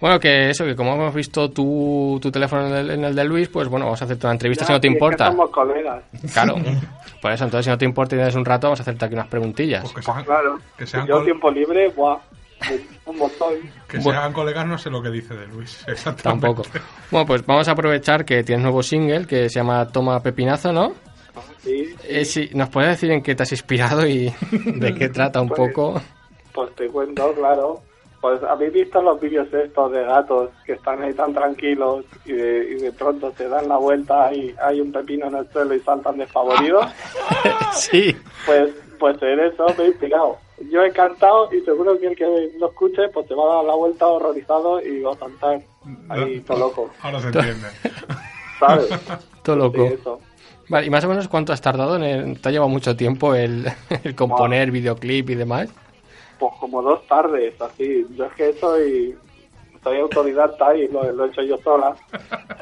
Bueno, que eso, que como hemos visto tu, tu teléfono en el, en el de Luis, pues bueno, vamos a hacerte una entrevista Ya, si no te sí, es que importa. somos colegas. Claro. Por eso, entonces, si no te importa y tienes un rato, vamos a hacerte aquí unas preguntillas. Pues que sean, Claro. que sean, yo col- tiempo libre, buah, un montón. que Bueno. sean colegas, no sé lo que dice de Luis. Exactamente. Tampoco. Bueno, pues vamos a aprovechar que tienes nuevo single que se llama Toma Pepinazo, ¿no? Sí, Eh, sí, ¿Nos puedes decir en qué te has inspirado y de qué trata un Pues- poco? pues te cuento, claro. Pues habéis visto los vídeos estos de gatos que están ahí tan tranquilos y de, y de pronto se dan la vuelta y hay un pepino en el suelo y saltan desfavoridos. sí. Pues, pues en eso me he inspirado. Yo he cantado y seguro que el que lo escuche pues te va a dar la vuelta horrorizado y va a cantar ahí todo loco, Ahora se entiende. ¿sabes? Todo Sí, loco. eso. Vale, ¿y más o menos cuánto has tardado? En el- ¿Te ha llevado mucho tiempo el, el componer videoclip y demás? Pues como dos tardes, así. Yo es que soy, soy autodidacta y lo, lo he hecho yo sola.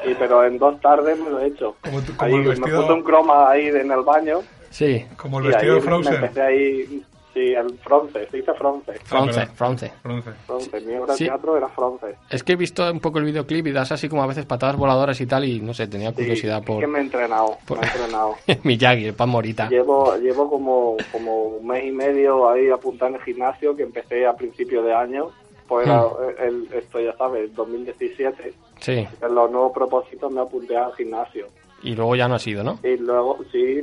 Y, pero en dos tardes me lo he hecho. Como, tú- como Ahí el me vestido, puse un croma ahí en el baño. Sí. como el y vestido ahí de me Frozen. empecé ahí, sí, el fronce, se dice fronce. Fronce, perdón. fronce. Frozen. Fronce, mi obra Sí. de teatro era fronce. Es que he visto un poco el videoclip y das así como a veces patadas voladoras y tal y no sé, tenía Sí, curiosidad es por que me he entrenado, por- me he entrenado. Miyagi, el pan morita. Llevo, llevo como, como un mes y medio ahí apuntado en el gimnasio que empecé a principio de año. Pues era Hmm. el, esto ya sabes, 2017. Sí. En los nuevos propósitos me apunté al gimnasio. Y luego ya no ha sido, ¿no? Y luego, sí,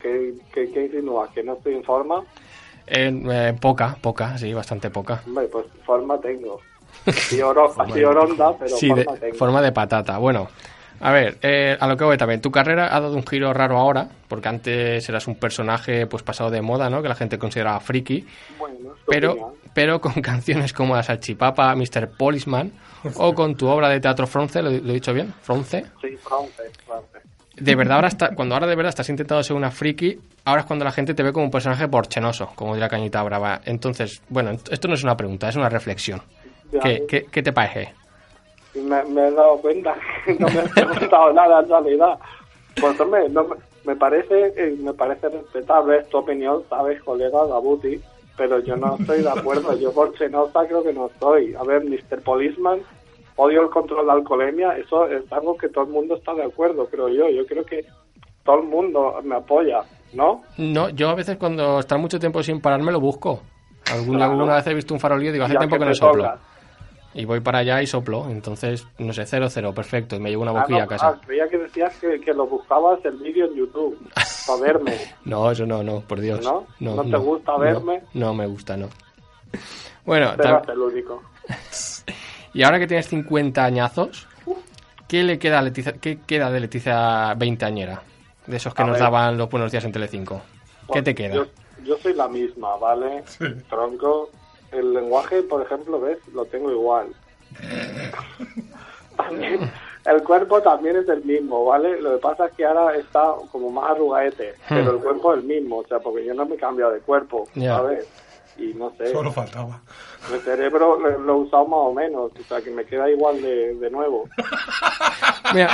¿qué, qué, qué insinúas? ¿Que no estoy en forma? En, eh, poca, poca, sí, bastante poca. Hombre, pues forma tengo. Así, oro, así oronda, pero Sí, forma de tengo. forma de patata. Bueno, a ver, eh, a lo que voy también. Tu carrera ha dado un giro raro ahora, porque antes eras un personaje pues pasado de moda, ¿no? Que la gente consideraba friki. Bueno, pero, opinión. pero con canciones como La Salchipapa, Mr. Policeman, o con tu obra de teatro Fronce, ¿lo, lo he dicho bien? ¿Fronce? Sí, fronce, fronce. De verdad, ahora está, cuando ahora de verdad estás intentando ser una friki, ahora es cuando la gente te ve como un personaje porchenoso, como dirá Cañita Brava. Entonces, bueno, esto no es una pregunta, es una reflexión. ¿Qué, qué, qué te parece? me, me he dado cuenta que no me has preguntado nada en realidad. Pues hombre, no, me- parece eh, me parece respetable es tu opinión, sabes, colega Gabuti, pero yo no estoy de acuerdo. Yo por Chenosa creo que no estoy. A ver, Mr. Policeman, odio el control de alcoholemia, eso es algo que todo el mundo está de acuerdo, creo yo. Yo creo que todo el mundo me apoya, ¿no? No, yo a veces cuando estar mucho tiempo sin pararme lo busco. Alguna, Claro. alguna vez he visto un farolillo y digo, hace Ya tiempo que que no soplo. Y voy para allá y soplo. Entonces, no sé, cero, cero, perfecto. Y me llevo una Ah, boquilla no, a casa. ah, creía que decías que, que lo buscabas el vídeo en YouTube, para verme. No, eso no, no, por Dios. ¿No? ¿No te gusta verme? No, me gusta, no. Bueno, es el único. Y ahora que tienes 50 añazos, ¿qué le queda a Leticia, qué queda de Leticia veinteañera? De esos que A nos ver. daban los buenos días en Telecinco. ¿Qué Pues, te queda? Yo, yo soy la misma, ¿vale? Tronco. El lenguaje, por ejemplo, ¿ves? Lo tengo igual. También, el cuerpo también es el mismo, ¿vale? Lo que pasa es que ahora está como más arrugaete, pero el cuerpo es el mismo, o sea, porque yo no me he cambiado de cuerpo. ¿sabes? Y no sé, Solo faltaba. El cerebro lo, lo he usado más o menos, o sea, que me queda igual de, de nuevo. Mira,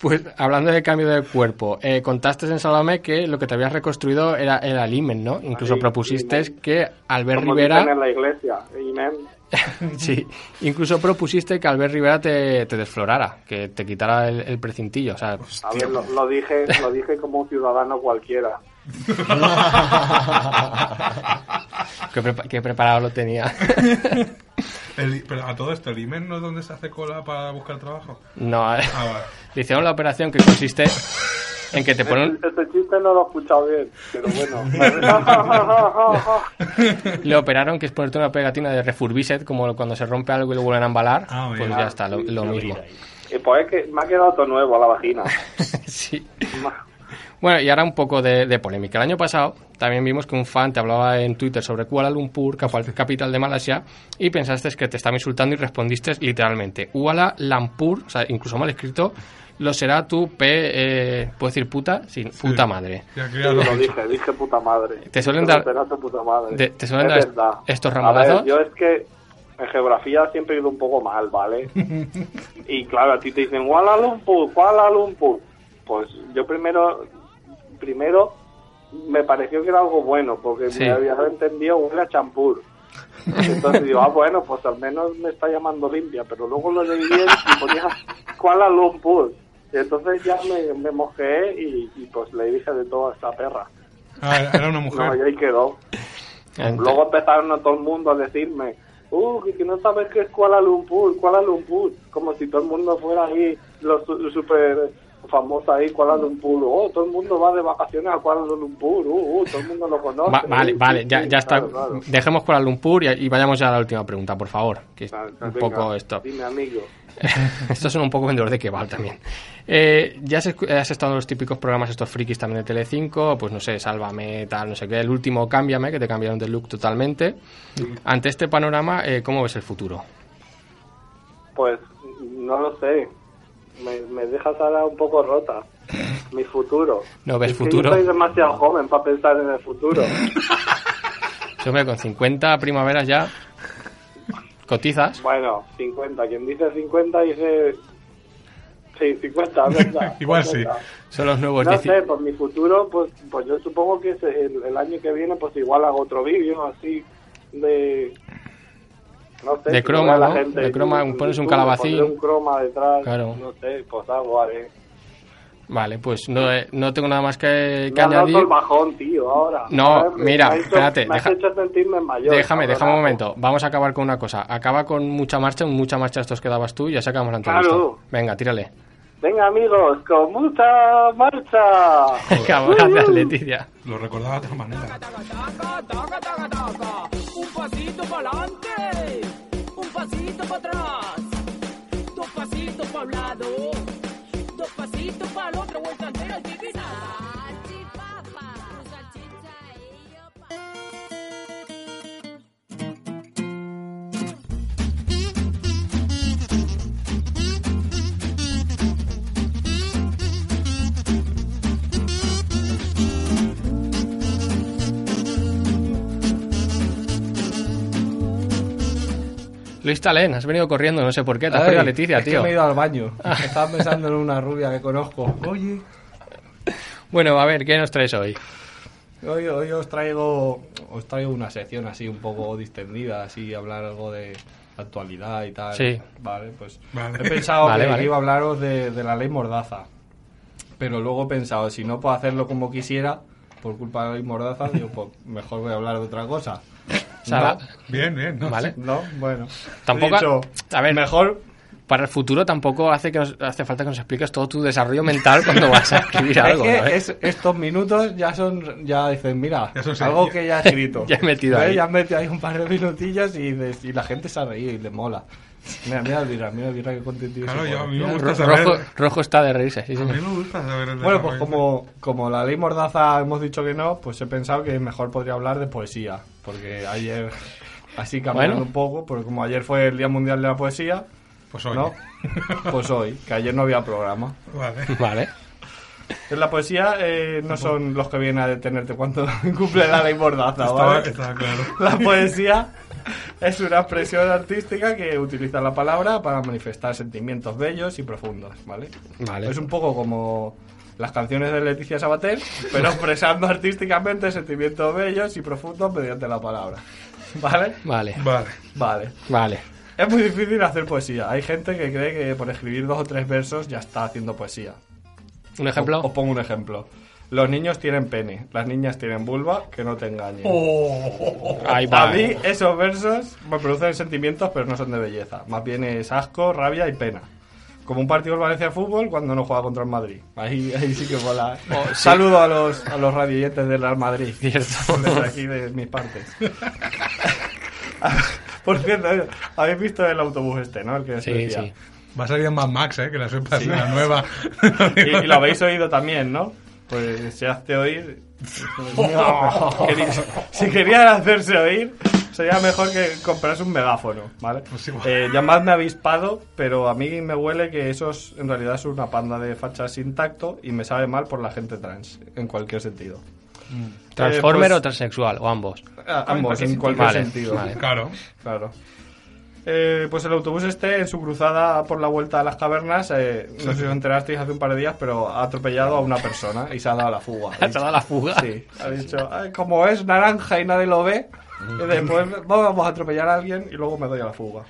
pues hablando de cambio de cuerpo, eh, contaste en Salome que lo que te habías reconstruido era, era el imen, ¿no? Incluso propusiste imen. que Albert Como dicen Rivera... en la iglesia, amén. Sí, incluso propusiste que Albert Rivera te, te desflorara, que te quitara el, el precintillo, o sea... A ver, lo, lo dije, lo dije como un ciudadano cualquiera. prepa- qué preparado lo tenía. El- pero a todo esto, ¿el IMEN no es donde se hace cola para buscar trabajo? No, eh, Ah, vale. le hicieron la operación que consiste en que te ponen... Ese, ese chiste no lo he escuchado bien, pero bueno. Le operaron que es ponerte una pegatina de refurbished, como cuando se rompe algo y lo vuelven a embalar, Ah, pues ya está, lo, lo mismo. y pues es que me ha quedado todo nuevo a la vagina. Sí. Bueno, y ahora un poco de, de polémica. El año pasado también vimos que un fan te hablaba en Twitter sobre Kuala Lumpur, capital capital de Malasia, y pensaste que te estaba insultando y respondiste literalmente Kuala Lumpur, o sea, incluso mal escrito, lo será tu P, eh, ¿puedo decir puta? Sí, puta madre. Ya que ya lo dije, dije puta madre. Te suelen dar- "Será tu puta madre". te- te suelen Es dar verdad. estos ramadazos. ver, yo es que en geografía siempre he ido un poco mal, ¿vale? y claro, a ti te dicen Kuala Lumpur, Kuala Lumpur. Pues yo primero, primero me pareció que era algo bueno, porque Sí. me había entendido huele a champur. Entonces digo, ah, bueno, pues al menos me está llamando limpia, pero luego lo leí bien y ponía Kuala Lumpur. Y entonces ya me, me mojé y, y pues le dije de todo a esta perra. Ah, era- una No, y mujer. ahí quedó. Luego empezaron a todo el mundo a decirme, uh, que, que no sabes qué es Kuala Lumpur, Kuala Lumpur. Como si todo el mundo fuera ahí, los su- super famosos ahí, Kuala Lumpur. Oh, todo el mundo va de vacaciones a Kuala Lumpur, uh, uh, todo el mundo lo conoce. Va- vale, Sí, vale, sí, ya, ya está. claro, claro. Dejemos Kuala Lumpur y, y vayamos ya a la última pregunta, por favor. Que es un poco esto. Dime, amigo. Estos son un poco vendedor de kebab también. Eh, ya has, escu- has estado en los típicos programas estos frikis también de Telecinco, pues no sé, Sálvame, tal, no sé qué. El último Cámbiame, que te cambiaron de look totalmente. Ante este panorama, eh, ¿cómo ves el futuro? Pues no lo sé. Me, me dejas ahora un poco rota. Mi futuro. ¿No ves Es futuro? Yo soy demasiado joven para pensar en el futuro. Sí, hombre, con 50 primaveras ya cotizas. Bueno, 50. Quien dice 50 dice... Sí, 50, ¿verdad? Igual sí. 50. Son los nuevos No 10 sé, por mi futuro, pues, pues yo supongo que ese- el, el año que viene, pues igual hago otro vídeo así de... No sé, De croma, ¿no? gente De croma, pones un calabacín. un croma detrás, Claro. no sé, pues algo haré. Vale, pues no, eh, no tengo nada más que, añadir. el bajón, tío, ahora. No, ver, mira, me has hecho- espérate, Me has hecho sentirme mayor. Déjame, déjame un momento. Vamos a acabar con una cosa. Acaba con mucha marcha, mucha marcha estos que dabas tú y ya sacamos la entrevista. Claro. Venga, tírale. Venga, amigos, con mucha marcha. Venga, gracias, Leticia. Lo recordaba de otra manera. Un pasito para adelante, pasito para atrás, dos pasitos para un lado, dos pasitos para el otro, vuelta entera Luis Talén, has venido corriendo, no sé por qué. Te has Ay, perdido a Leticia, es que tío. me he ido al baño. Estaba pensando en una rubia que conozco. Oye, Bueno, a ver, ¿qué nos traes hoy? hoy, hoy os traigo os traigo una sección así un poco distendida, así hablar algo de actualidad y tal. Sí. Vale, pues Vale. he pensado Vale, que vale. iba a hablaros de, de la ley Mordaza. Pero luego he pensado, si no puedo hacerlo como quisiera, por culpa de la ley Mordaza, digo, pues mejor voy a hablar de otra cosa. O sea, la- Bien, bien. ¿no? Vale. No, bueno. Tampoco- dicho, a ver, mejor Para el futuro tampoco hace, que nos- hace falta que nos expliques todo tu desarrollo mental cuando vas a escribir algo. estos minutos ya son, ya dicen, mira, Ya son algo que ya he escrito. Ya he metido ¿Ves? ahí. Ya he metido ahí un par de minutillos y, dices- y la gente se ha reído y le mola. Mira, mira, mira, mira, mira qué contentillo Claro, se yo- a pone. mí me Mira. gusta Ro- saber- rojo, rojo está de reírse, sí, A señor. mí me gusta saber el Bueno, pues desarrollo. como, como la ley Mordaza hemos dicho que no, pues he pensado que mejor podría hablar de poesía. Porque ayer, así cambiando Bueno. un poco, porque como ayer fue el Día Mundial de la Poesía, Pues hoy. ¿no? Pues hoy, que ayer no había programa. Vale. Vale. En la poesía eh, no son los que vienen a detenerte cuando cumple la ley Mordaza, Estaba, ¿vale? estaba claro. La poesía es una expresión artística que utiliza la palabra para manifestar sentimientos bellos y profundos, ¿vale? Vale. Es un poco como las canciones de Leticia Sabater, pero expresando artísticamente sentimientos bellos y profundos mediante la palabra. ¿Vale? Vale. Vale. Vale. Vale. Es muy difícil hacer poesía. Hay gente que cree que por escribir dos o tres versos ya está haciendo poesía. ¿Un ejemplo? Os, os pongo un ejemplo. Los niños tienen pene, las niñas tienen vulva, que no te engañen. Ahí va. A mí esos versos me producen sentimientos, pero no son de belleza. Más bien es asco, rabia y pena. Como un partido del Valencia Fútbol cuando no juega contra el Madrid. Ahí, ahí sí que mola. ¿eh? Oh, sí. Saludo a los, a los radioyentes del Real Madrid. Cierto. Desde aquí de mis partes. Por cierto, habéis visto el autobús este, ¿no? El que Sí, decía. sí. Va a salir en Mad Max, ¿eh? Que la es la nueva. Y, y lo habéis oído también, ¿no? Pues se hace oír. Si querían hacerse oír, sería mejor que comprase un megáfono, ¿vale? Eh, llamadme avispado, pero a mí me huele que esos en realidad son una panda de fachas sin tacto y me sabe mal por la gente trans, en cualquier sentido. ¿Transformer Eh, pues- o transexual? O ambos. Ambos, en cualquier Vale, sentido. vale. Claro. Claro. Eh, pues el autobús este, en su cruzada por la vuelta a las cavernas, eh, no sé si os enterasteis hace un par de días, pero ha atropellado a una persona y se ha dado a la fuga. ¿Se ha dado a la fuga? Sí, ha dicho, "Ay, como es naranja y nadie lo ve, y después vamos a atropellar a alguien y luego me doy a la fuga.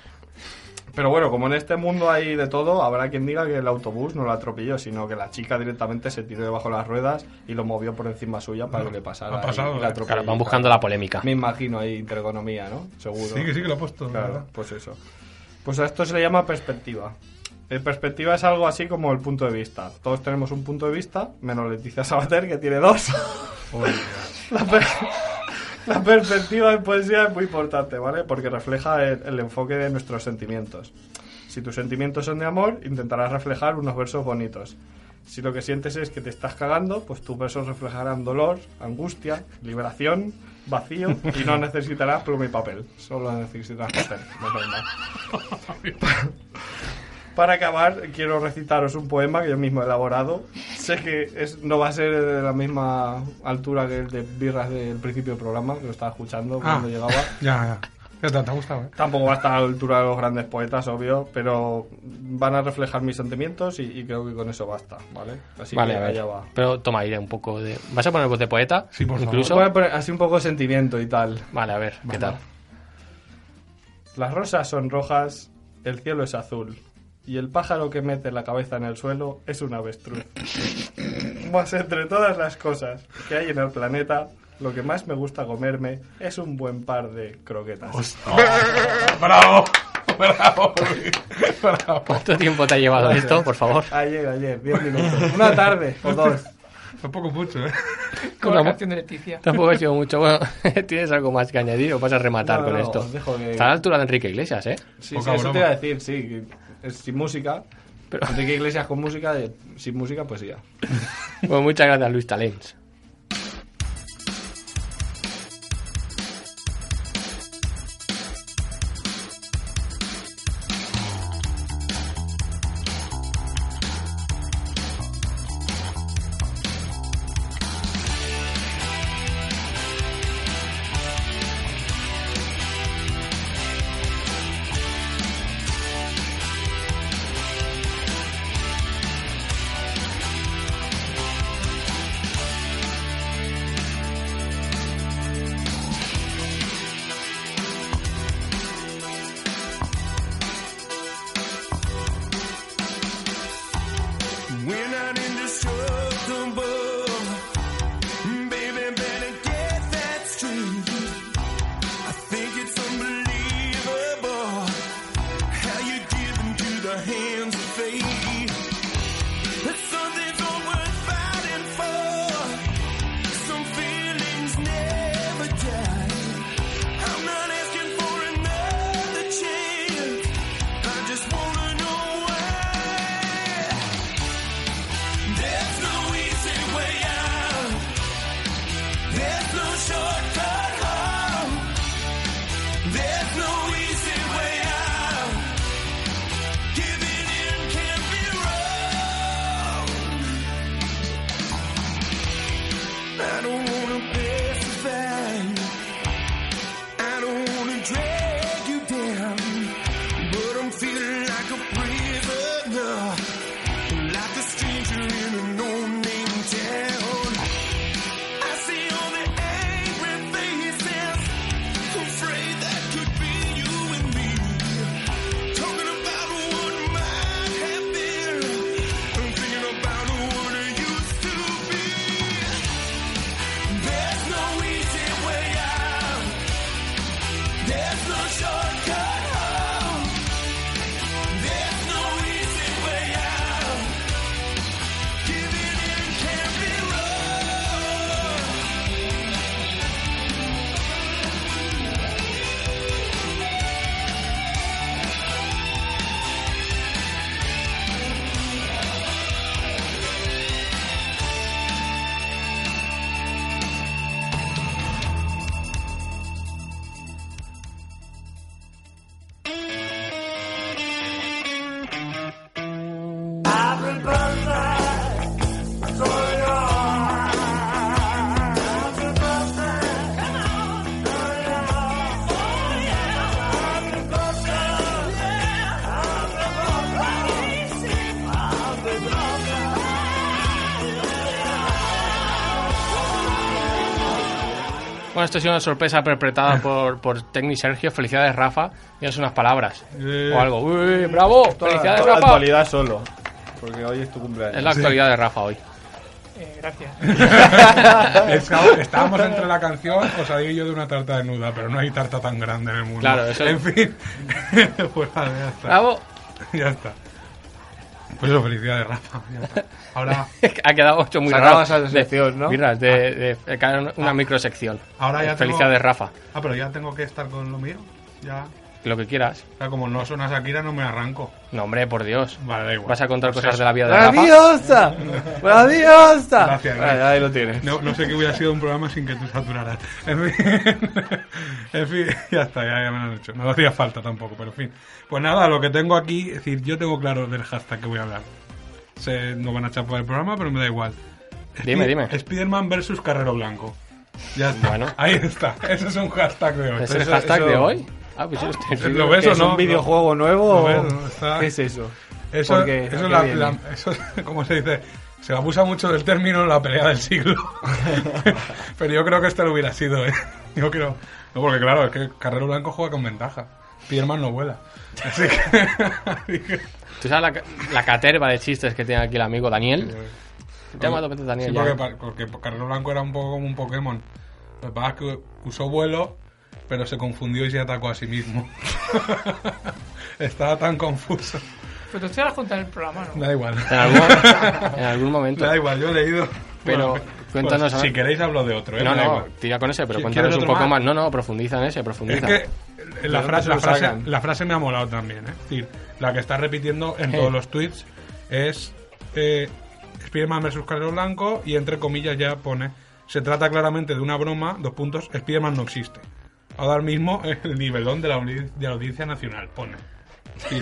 Pero bueno, como en este mundo hay de todo, habrá quien diga que el autobús no lo atropelló, sino que la chica directamente se tiró debajo de las ruedas y lo movió por encima suya para que le pasara. ha pasado, y, y eh. la atropelló. Claro, van buscando la polémica. Me imagino ahí intereconomía, ¿no? Seguro. Sí, que sí que lo he puesto. la Claro, verdad. pues eso. Pues a esto se le llama perspectiva. Eh, perspectiva es algo así como el punto de vista. Todos tenemos un punto de vista, menos Leticia Sabater, que tiene dos. la, per- la perspectiva en poesía es muy importante, ¿vale? Porque refleja el, enfoque de nuestros sentimientos. Si tus sentimientos son de amor, intentarás reflejar unos versos bonitos. Si lo que sientes es que te estás cagando, pues tus versos reflejarán dolor, angustia, liberación, vacío y no necesitarás pluma y papel. Solo necesitarás papel. mal. Para acabar, quiero recitaros un poema que yo mismo he elaborado. Sé que es, no va a ser de la misma altura que el de Birras del principio del programa, que lo estaba escuchando Ah. cuando llegaba. Ya, ya. Ya te, te ha gustado, ¿eh? Tampoco va a estar a la altura de los grandes poetas, obvio, pero van a reflejar mis sentimientos y, y creo que con eso basta, ¿vale? Así vale, que a ver. allá va. Pero toma aire un poco de. ¿Vas a poner voz de poeta? Sí, por favor. Incluso. Voy a poner así un poco de sentimiento y tal. Vale, a ver, ¿qué tal? Las rosas son rojas, el cielo es azul y el pájaro que mete la cabeza en el suelo es un avestruz. Más entre todas las cosas que hay en el planeta, lo que más me gusta comerme es un buen par de croquetas. ¡Bravo! ¡Bravo! ¡Bravo! ¿Cuánto tiempo te ha llevado esto, por favor? Ayer, ayer, 10 minutos. Una tarde o dos. Tampoco mucho, ¿eh? Con la canción de Leticia. Tampoco ha sido mucho. Bueno, ¿tienes algo más que añadir o vas a rematar No, con no, esto? os dejo que- Está a la altura de Enrique Iglesias, ¿eh? Sí, sí, eso te iba a decir, sí. Es sin música. Pero- Enrique Iglesias con música, sin música, pues ya. Pues muchas gracias, Luis Talens. Esto ha sido una sorpresa perpetrada por, por Tecni Sergio. Felicidades, Rafa. Tienes unas palabras. Eh. O algo. Uy, ¡Bravo! Felicidades, Toda la Rafa. actualidad solo. Porque hoy es tu cumpleaños. Es la actualidad de Rafa hoy. Eh, gracias. Está- Estábamos entre la canción, os digo yo de una tarta desnuda, pero no hay tarta tan grande en el mundo. Claro, eso En fin, pues vale, ya está. ¡Bravo! Ya está. Pues eso, felicidades, Rafa. Ahora, ha quedado hecho muy raro. esa sección, ¿no? Birras, de, de, de- una, una microsección. ahora ya tengo- Felicidades, Rafa. Ah, pero ya tengo que estar con lo mío. Ya. Lo que quieras. O sea, como no suena Shakira, no me arranco. No, hombre, por Dios. Vale, da igual. ¿Vas a contar Pues cosas eso. de la vida de Rafa? ¡Maravillosa! ¡Maravillosa! Gracias, Ahí, gracias. ahí lo tienes. No, no sé qué hubiera sido un programa sin que tú saturaras. En fin, en fin, ya está, ya, ya me lo han hecho. No hacía falta tampoco, pero en fin. Pues nada, lo que tengo aquí, es decir, yo tengo claro del hashtag que voy a hablar. Se, no van a chapar el programa, pero me da igual. Dime, dime. Spiderman versus Carrero Blanco. Ya está. Bueno. Ahí está. Ese es un hashtag de hoy. ¿Es el Eso- hashtag eso- de hoy? Ah, pues este- ¿Lo ves ¿Que o ¿Es no? un videojuego nuevo ves, o no, está- qué es eso? Eso, ¿Por qué? eso, ¿A es la, la- eso es, ¿cómo se dice? Se abusa mucho del término la pelea del siglo. Pero yo creo que este lo hubiera sido, ¿eh? Yo creo. No, porque claro, es que Carrero Blanco juega con ventaja. Spiderman no vuela. Así que. así que- ¿Tú sabes la, la caterva de chistes que tiene aquí el amigo Daniel? Te llama dos veces Daniel. Sí, porque, pa- porque Carrero Blanco era un poco como un Pokémon. Lo que pasa es que usó vuelo, pero se confundió y se atacó a sí mismo. Estaba tan confuso. Pero tú te las contas en el programa, ¿no? Da igual. En algún, en algún momento. Da igual, yo he leído. Pero Bueno, cuéntanos, pues, si queréis hablo de otro, ¿eh? No, no, tira con ese, pero ¿Qui- cuéntanos un poco más? más. No, no, profundiza en ese, profundiza. Es que la ¿De frase, la, frase, la frase me ha molado también, ¿eh? Es decir, la que está repitiendo en todos los tweets es eh, Spiderman versus Carrero Blanco y entre comillas ya pone se trata claramente de una broma, dos puntos, Spiderman no existe. Ahora mismo el nivelón de la, audi- de la audiencia nacional pone. Sí.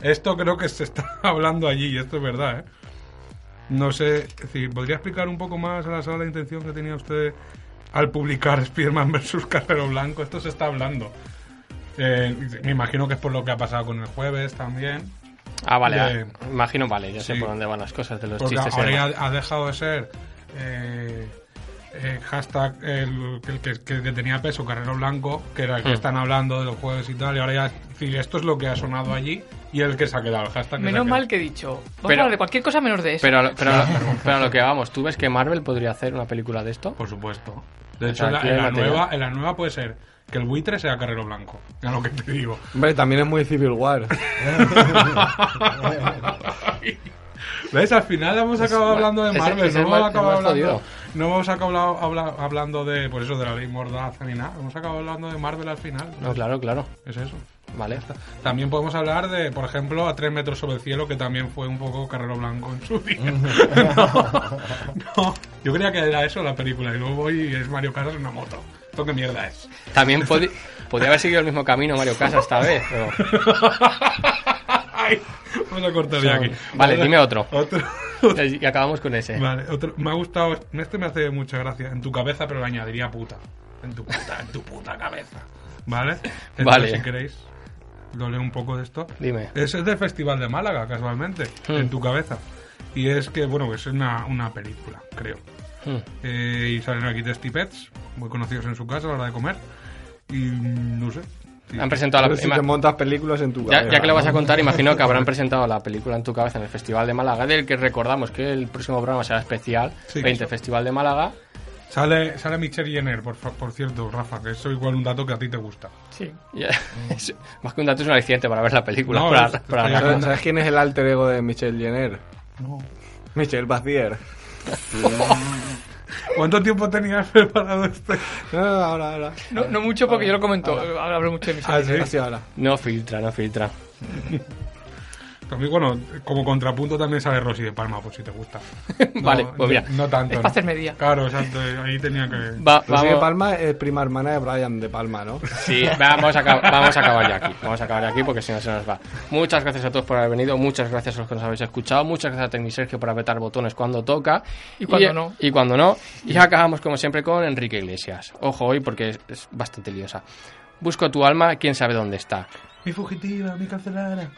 Esto creo que se está hablando allí y esto es verdad, ¿eh? No sé, decir, ¿podría explicar un poco más a la sala la intención que tenía usted al publicar Spiderman versus Carrero Blanco? Esto se está hablando. Eh, me imagino que es por lo que ha pasado con el jueves también. Ah, vale, imagino, vale, ya sé por dónde van las cosas de los Porque chistes. ahora ya ha dejado de ser eh, eh, hashtag el, el que, que- que tenía peso, Carrero Blanco, que era el que Mm. están hablando de los jueves y tal, y ahora ya, es decir, esto es lo que ha sonado allí y el que se ha quedado, el hashtag que Menos quedado. mal que he dicho. Vamos Pero- a hablar de cualquier cosa menos de eso. Pero, a lo- pero, a lo- pero a lo que vamos, ¿tú ves que Marvel podría hacer una película de esto? Por supuesto. De hecho, en la, en nueva, en la nueva puede ser que el buitre sea Carrero Blanco. Ya lo que te digo. Hombre, también es muy Civil War. ¿Ves? Al final hemos acabado hablando de Marvel, no es hemos acabado es hablando, jodido. No hemos acabado habla- hablando de, pues eso, de la ley Mordaza ni nada. Hemos acabado hablando de Marvel al final. No, claro, claro. Es eso. Vale. También podemos hablar de, por ejemplo, a tres metros sobre el cielo, que también fue un poco Carrero Blanco en su día. no, no, yo creía que era eso la película, y luego voy y es Mario Casas en una moto. ¿Esto qué mierda es? También podi- podría haber seguido el mismo camino Mario Casas esta vez. pero- Ay, vamos a cortar aquí. Vale, dime otro. Otro. Y acabamos con ese. Vale, otro. Me ha gustado. Este me hace mucha gracia. En tu cabeza, pero le añadiría puta. En tu puta, en tu puta cabeza. ¿Vale? Entonces, Vale. Si queréis, lo leo un poco de esto. Dime. Ese es del Festival de Málaga, casualmente. Hmm. En tu cabeza. Y es que, bueno, que es una, una película, creo. Hmm. Eh, y salen aquí Testy Pets, muy conocidos en su casa a la hora de comer. Y mm, no sé. Han presentado la si te montas películas en tu ya, cabeza. ya que lo vas a contar, imagino que habrán presentado la película en tu cabeza en el Festival de Málaga, del que recordamos que el próximo programa será especial, Sí. 20 Festival de Málaga. Sale, sale Michelle Jenner, por, por cierto, Rafa, que eso igual un dato que a ti te gusta. Sí. Ya- es- más que un dato es un aliciente para ver la película. No, para- es- para- ¿Sabes, sabes quién es el alter ego de Michelle Jenner? No. Michelle Bazier. ¿Cuánto tiempo tenías preparado este? No, ahora, ahora. No, no mucho porque yo lo comento. Ahora hablo mucho de mis Ah, sí. Ahora. No filtra, no filtra. También, bueno, como contrapunto también sale Rosy de Palma, por si te gusta. No, Vale, pues mira. No tanto. Es para hacerme día. Claro, exacto. Ahí tenía que... Va- Rosy de Palma es prima hermana de Brian de Palma, ¿no? sí, vamos, a, vamos a acabar ya aquí. Vamos a acabar ya aquí porque si no se nos va. Muchas gracias a todos por haber venido. Muchas gracias a los que nos habéis escuchado. Muchas gracias a Tecni Sergio por apretar botones cuando toca. Y cuando no. Y cuando no. Y acabamos como siempre con Enrique Iglesias. Ojo hoy porque es, es bastante liosa. Busco tu alma, quién sabe dónde está. Mi fugitiva, mi cancelada.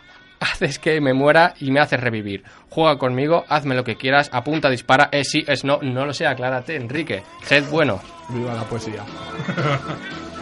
haces que me muera y me haces revivir. Juega conmigo, hazme lo que quieras, apunta, dispara, es sí, es no, no lo sé, aclárate, Enrique. Sed bueno. Viva la poesía.